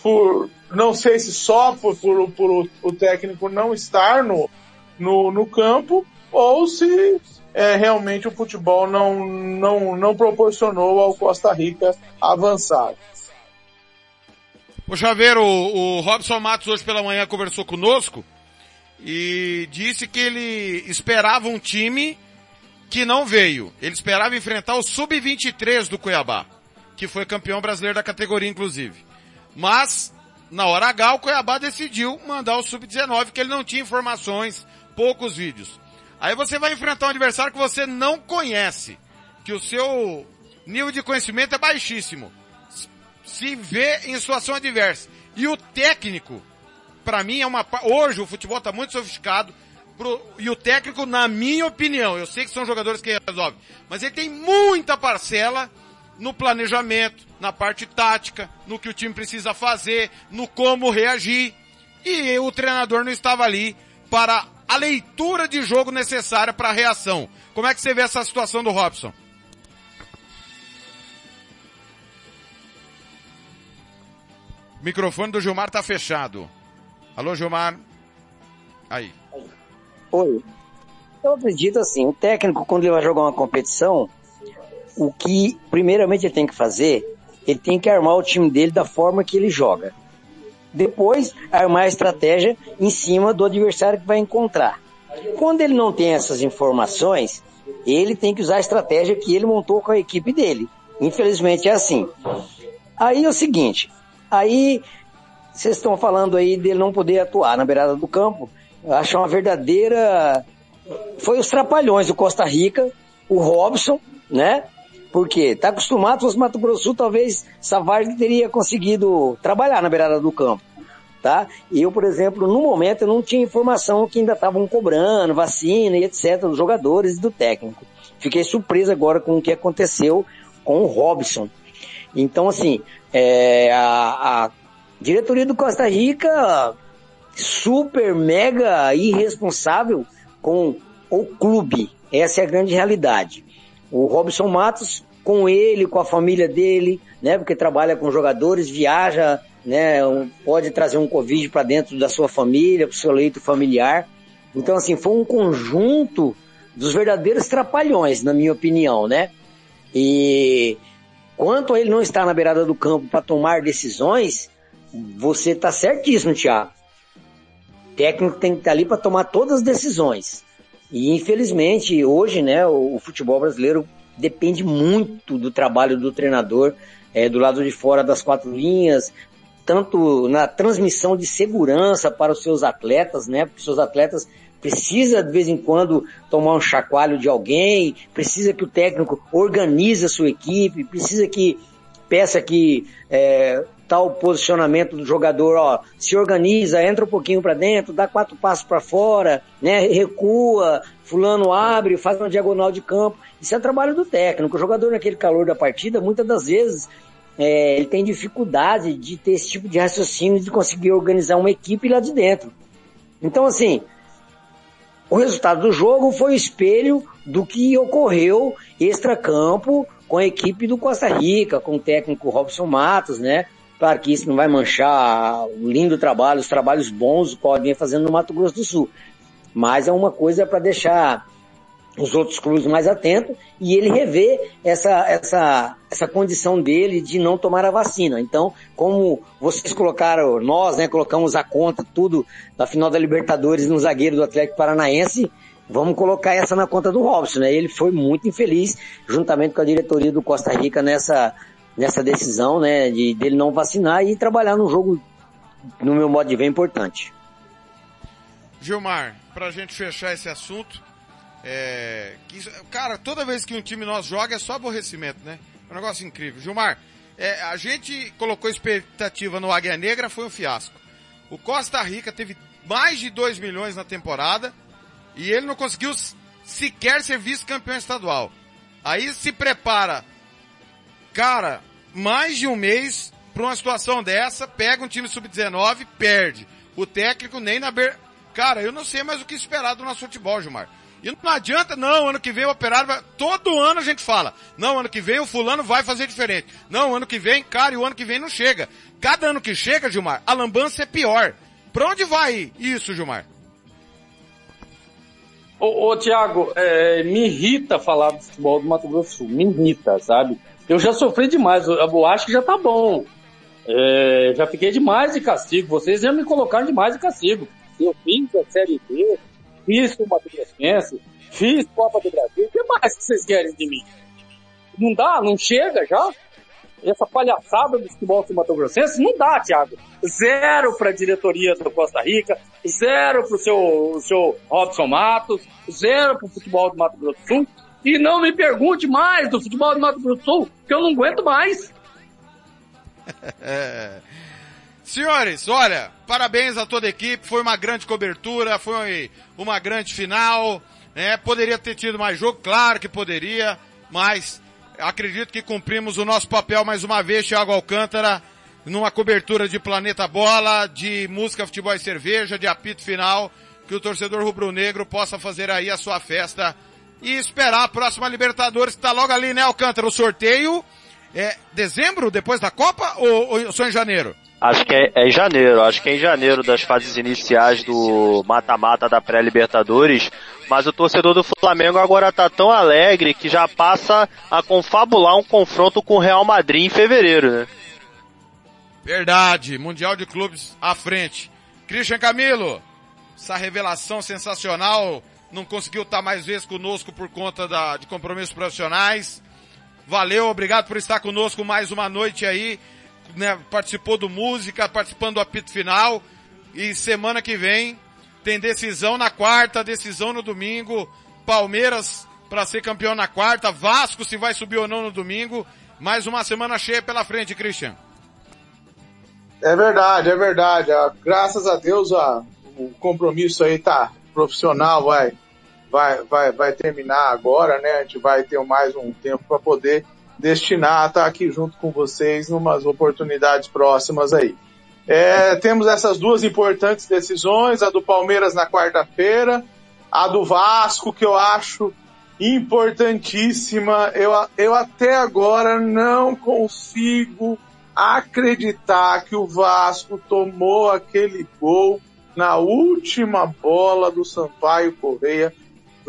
por, não sei se só por, por, por o, técnico não estar no, no, no campo ou se é, realmente o futebol não, não, não proporcionou ao Costa Rica avançar. O Chaveiro, o, o Robson Matos hoje pela manhã conversou conosco e disse que ele esperava um time que não veio. Ele esperava enfrentar o Sub-23 do Cuiabá, que foi campeão brasileiro da categoria inclusive. Mas, na hora H, o Cuiabá decidiu mandar o Sub-19, que ele não tinha informações, poucos vídeos. Aí você vai enfrentar um adversário que você não conhece, que o seu nível de conhecimento é baixíssimo. Se vê em situação adversa. E o técnico, para mim é uma, hoje o futebol está muito sofisticado, pro, e o técnico, na minha opinião, eu sei que são jogadores que resolvem, mas ele tem muita parcela no planejamento, na parte tática, no que o time precisa fazer, no como reagir. E o treinador não estava ali para a leitura de jogo necessária para a reação. Como é que você vê essa situação do Robson? O microfone do Gilmar tá fechado. Alô, Gilmar? Aí. Oi. Eu acredito assim, o técnico quando ele vai jogar uma competição, o que primeiramente ele tem que fazer, ele tem que armar o time dele da forma que ele joga. Depois, armar a estratégia em cima do adversário que vai encontrar. Quando ele não tem essas informações, ele tem que usar a estratégia que ele montou com a equipe dele. Infelizmente é assim. Aí é o seguinte, aí vocês estão falando aí dele não poder atuar na beirada do campo. Eu acho uma verdadeira. Foi os trapalhões do Costa Rica, o Robson, né? Porque tá acostumado, se fosse Mato Grosso talvez Savard teria conseguido trabalhar na beirada do campo. Tá? Eu, por exemplo, no momento eu não tinha informação que ainda estavam cobrando vacina e etc. dos jogadores e do técnico. Fiquei surpreso agora com o que aconteceu com o Robson. Então, assim, é, a, a diretoria do Costa Rica super, mega irresponsável com o clube. Essa é a grande realidade. O Robson Matos, com ele, com a família dele, né, porque trabalha com jogadores, viaja, né, pode trazer um Covid para dentro da sua família, para o seu leito familiar. Então, assim, foi um conjunto dos verdadeiros trapalhões, na minha opinião, né? E quanto ele não estar na beirada do campo para tomar decisões, você tá certíssimo, Thiago. O técnico tem que estar ali para tomar todas as decisões. E infelizmente, hoje, né, o, o futebol brasileiro depende muito do trabalho do treinador, é, do lado de fora das quatro linhas, tanto na transmissão de segurança para os seus atletas, né? Porque os seus atletas precisa de vez em quando tomar um chacoalho de alguém, precisa que o técnico organize a sua equipe, precisa que peça que é, tal posicionamento do jogador, ó, se organiza, entra um pouquinho para dentro, dá quatro passos para fora, né, recua, fulano abre, faz uma diagonal de campo. Isso é trabalho do técnico. O jogador naquele calor da partida, muitas das vezes é, ele tem dificuldade de ter esse tipo de raciocínio de conseguir organizar uma equipe lá de dentro. Então, assim, o resultado do jogo foi o espelho do que ocorreu extra-campo com a equipe do Costa Rica, com o técnico Robson Matos, né? Claro que isso não vai manchar o lindo trabalho, os trabalhos bons que o vem fazendo no Mato Grosso do Sul. Mas é uma coisa para deixar os outros clubes mais atentos e ele rever essa, essa, essa condição dele de não tomar a vacina. Então, como vocês colocaram, nós, né, colocamos a conta, tudo, da final da Libertadores no zagueiro do Atlético Paranaense, vamos colocar essa na conta do Robson, né? Ele foi muito infeliz, juntamente com a diretoria do Costa Rica nessa, nessa decisão, né, de dele não vacinar e trabalhar num jogo, no meu modo de ver, importante. Gilmar, pra gente fechar esse assunto, é, cara, toda vez que um time nosso joga é só aborrecimento, né? É um negócio incrível. Gilmar, é, a gente colocou expectativa no Águia Negra, foi um fiasco. O Costa Rica teve mais de 2 milhões na temporada e ele não conseguiu sequer ser vice-campeão estadual. Aí se prepara, cara, mais de um mês para uma situação dessa, pega um time sub-19, perde. O técnico nem na ber... Cara, eu não sei mais o que esperar do nosso futebol, Gilmar. E não adianta, não, ano que vem o operário vai... Todo ano a gente fala, não, ano que vem o fulano vai fazer diferente. Não, ano que vem, cara, e o ano que vem não chega. Cada ano que chega, Gilmar, a lambança é pior. Pra onde vai isso, Gilmar? Ô, ô Tiago, é, me irrita falar do futebol do Mato Grosso do Sul. Me irrita, sabe? Eu já sofri demais, eu, acho que já tá bom. É, já fiquei demais de castigo. Vocês já me colocaram demais de castigo. Eu fiz a Série B, fiz Mato Grossense, fiz Copa do Brasil. O que mais que vocês querem de mim? Não dá? Não chega já? Essa palhaçada do futebol Grossense não dá, Thiago. Zero para a diretoria do Costa Rica, zero para o seu, seu Robson Matos, zero para o futebol do Mato Grosso do Sul. E não me pergunte mais do futebol do Mato Grosso do Sul, que eu não aguento mais. Senhores, olha, parabéns a toda a equipe, foi uma grande cobertura, foi uma grande final, né? Poderia ter tido mais jogo, claro que poderia, mas acredito que cumprimos o nosso papel mais uma vez, Thiago Alcântara, numa cobertura de Planeta Bola, de música, futebol e cerveja, de apito final, que o torcedor rubro-negro possa fazer aí a sua festa e esperar a próxima Libertadores, que tá logo ali, né, Alcântara? O sorteio é dezembro, depois da Copa, ou, ou só em janeiro? Acho que é, é, em janeiro, acho que é em janeiro das fases iniciais do mata-mata da pré-Libertadores, mas o torcedor do Flamengo agora tá tão alegre que já passa a confabular um confronto com o Real Madrid em fevereiro, né? Verdade, Mundial de Clubes à frente. Christian Camilo, essa revelação sensacional, não conseguiu estar mais vezes conosco por conta da, de compromissos profissionais. Valeu, obrigado por estar conosco mais uma noite aí né, participou do música, participando do apito final. E semana que vem tem decisão na quarta, decisão no domingo. Palmeiras para ser campeão na quarta, Vasco se vai subir ou não no domingo. Mais uma semana cheia pela frente, Christian. É verdade, é verdade. Ah, graças a Deus ah, o compromisso aí tá profissional, vai, vai, vai, vai terminar agora, né? A gente vai ter mais um tempo para poder destinar a estar aqui junto com vocês numas oportunidades próximas aí. É, temos essas duas importantes decisões, a do Palmeiras na quarta-feira, a do Vasco, que eu acho importantíssima. Eu, eu até agora não consigo acreditar que o Vasco tomou aquele gol na última bola do Sampaio Correia,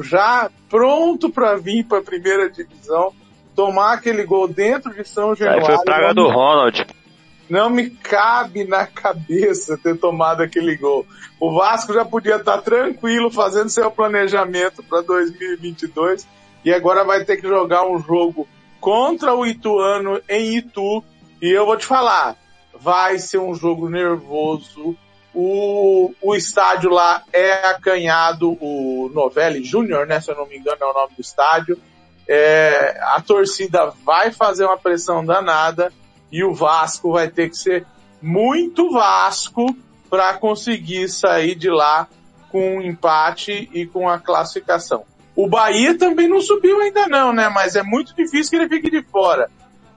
já pronto para vir para a primeira divisão, tomar aquele gol dentro de São Januário. Aí foi praga do Ronald. Não me cabe na cabeça ter tomado aquele gol. O Vasco já podia estar tranquilo fazendo seu planejamento para 2022 e agora vai ter que jogar um jogo contra o Ituano em Itu. E eu vou te falar, vai ser um jogo nervoso. O, o estádio lá é acanhado, o Novelli Júnior, né? Se eu não me engano é o nome do estádio. É, a torcida vai fazer uma pressão danada e o Vasco vai ter que ser muito Vasco para conseguir sair de lá com um empate e com a classificação. O Bahia também não subiu ainda não, né? Mas é muito difícil que ele fique de fora.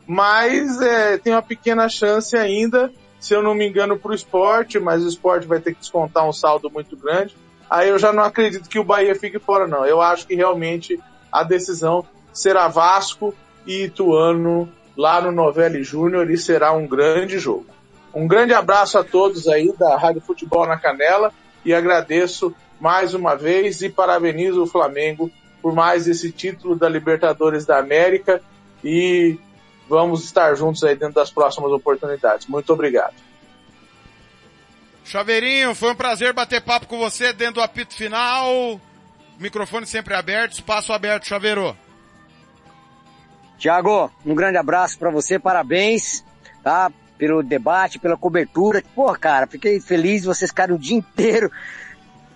Mas é, tem uma pequena chance ainda, se eu não me engano, para o esporte, mas o esporte vai ter que descontar um saldo muito grande. Aí eu já não acredito que o Bahia fique fora, não. Eu acho que realmente a decisão será Vasco e Ituano lá no Novelli Júnior e será um grande jogo. Um grande abraço a todos aí da Rádio Futebol na Canela e agradeço mais uma vez e parabenizo o Flamengo por mais esse título da Libertadores da América e vamos estar juntos aí dentro das próximas oportunidades. Muito obrigado. Chaveirinho, foi um prazer bater papo com você dentro do apito final. Microfone sempre aberto, espaço aberto, Chaveiro. Tiago, um grande abraço para você, parabéns, tá? Pelo debate, pela cobertura. Pô, cara, fiquei feliz, vocês ficaram o dia inteiro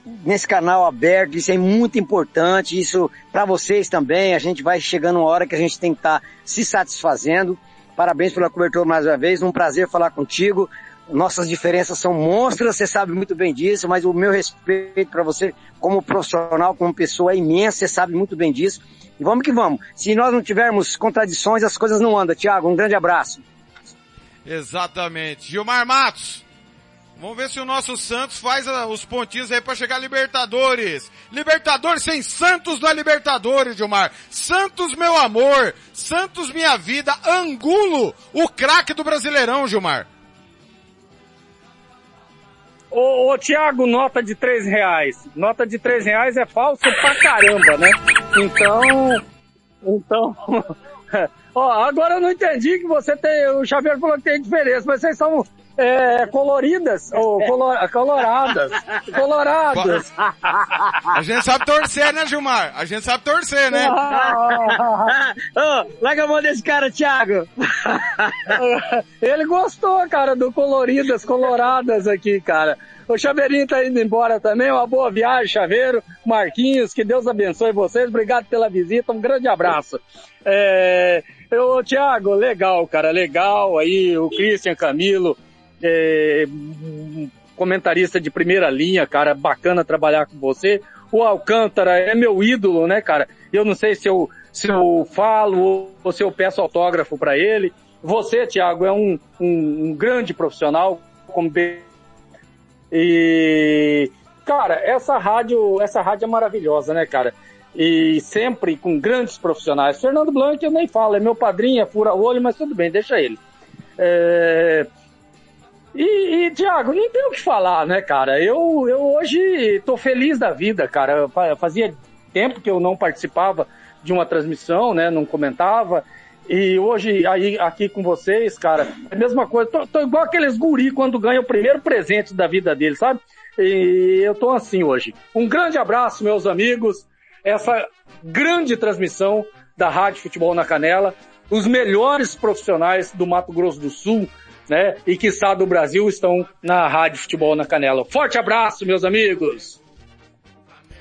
nesse canal aberto, isso é muito importante, isso para vocês também, a gente vai chegando uma hora que a gente tem que estar tá se satisfazendo. Parabéns pela cobertura mais uma vez, um prazer falar contigo. Nossas diferenças são monstras, você sabe muito bem disso, mas o meu respeito para você como profissional, como pessoa é imenso, você sabe muito bem disso. E vamos que vamos. Se nós não tivermos contradições, as coisas não andam. Tiago, um grande abraço. Exatamente. Gilmar Matos, Vamos ver se o nosso Santos faz ah, os pontinhos aí para chegar a Libertadores. Libertadores sem Santos na Libertadores, Gilmar. Santos, meu amor. Santos, minha vida. Angulo, o craque do Brasileirão, Gilmar. Ô, ô Tiago, nota de três reais. Nota de três reais é falso pra caramba, né? Então, então, ó, agora eu não entendi que você tem, o Xavier falou que tem diferença, mas vocês são é, coloridas, ou color, coloradas, coloradas. A gente sabe torcer, né, Gilmar? A gente sabe torcer, né? oh, larga a mão desse cara, Thiago. Ele gostou, cara, do coloridas, coloradas aqui, cara. O Chaveirinho tá indo embora também. Uma boa viagem, Chaveiro. Marquinhos, que Deus abençoe vocês. Obrigado pela visita. Um grande abraço. É, eu, Thiago, legal, cara, legal. Aí o Christian Camilo, é, comentarista de primeira linha, cara, bacana trabalhar com você. O Alcântara é meu ídolo, né, cara? Eu não sei se eu, se eu falo ou se eu peço autógrafo para ele. Você, Thiago, é um, um, um grande profissional, como e cara, essa rádio, essa rádio é maravilhosa, né, cara? E sempre com grandes profissionais. Fernando Blanc eu nem falo, é meu padrinho, é fura olho, mas tudo bem, deixa ele. É, e, e Tiago, não tem o que falar, né, cara? Eu, eu hoje tô feliz da vida, cara. Fazia tempo que eu não participava de uma transmissão, né? Não comentava. E hoje, aí, aqui com vocês, cara, é a mesma coisa. Tô, tô igual aqueles guri quando ganham o primeiro presente da vida deles, sabe? E eu tô assim hoje. Um grande abraço, meus amigos. Essa grande transmissão da Rádio Futebol na Canela. Os melhores profissionais do Mato Grosso do Sul né? E que está do Brasil estão na Rádio Futebol na Canela. Forte abraço, meus amigos!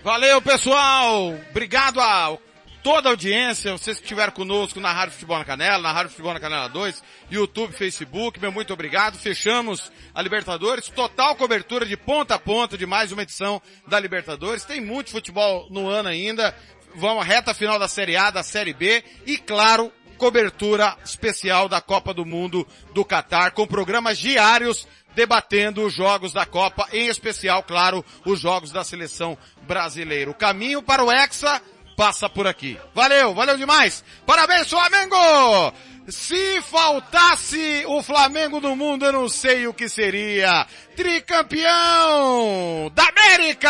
Valeu, pessoal! Obrigado a toda a audiência, vocês que estiveram conosco na Rádio Futebol na Canela, na Rádio Futebol na Canela 2, YouTube, Facebook, meu muito obrigado. Fechamos a Libertadores, total cobertura de ponta a ponta de mais uma edição da Libertadores. Tem muito futebol no ano ainda. Vamos à reta final da Série A, da Série B e claro, cobertura especial da Copa do Mundo do Catar, com programas diários debatendo os jogos da Copa, em especial, claro, os jogos da seleção brasileira. O caminho para o Hexa passa por aqui. Valeu, valeu demais. Parabéns, Flamengo! Se faltasse o Flamengo no mundo, eu não sei o que seria. Tricampeão da América!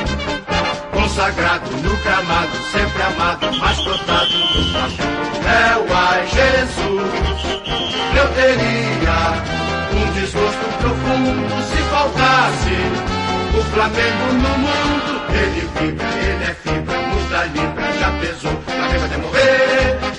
consagrado, no gramado, sempre amado, mascotado no É o ai Jesus, eu teria um desgosto profundo se faltasse o Flamengo no mundo. Ele vibra, ele é fibra, muda libra, já pesou, na vai de.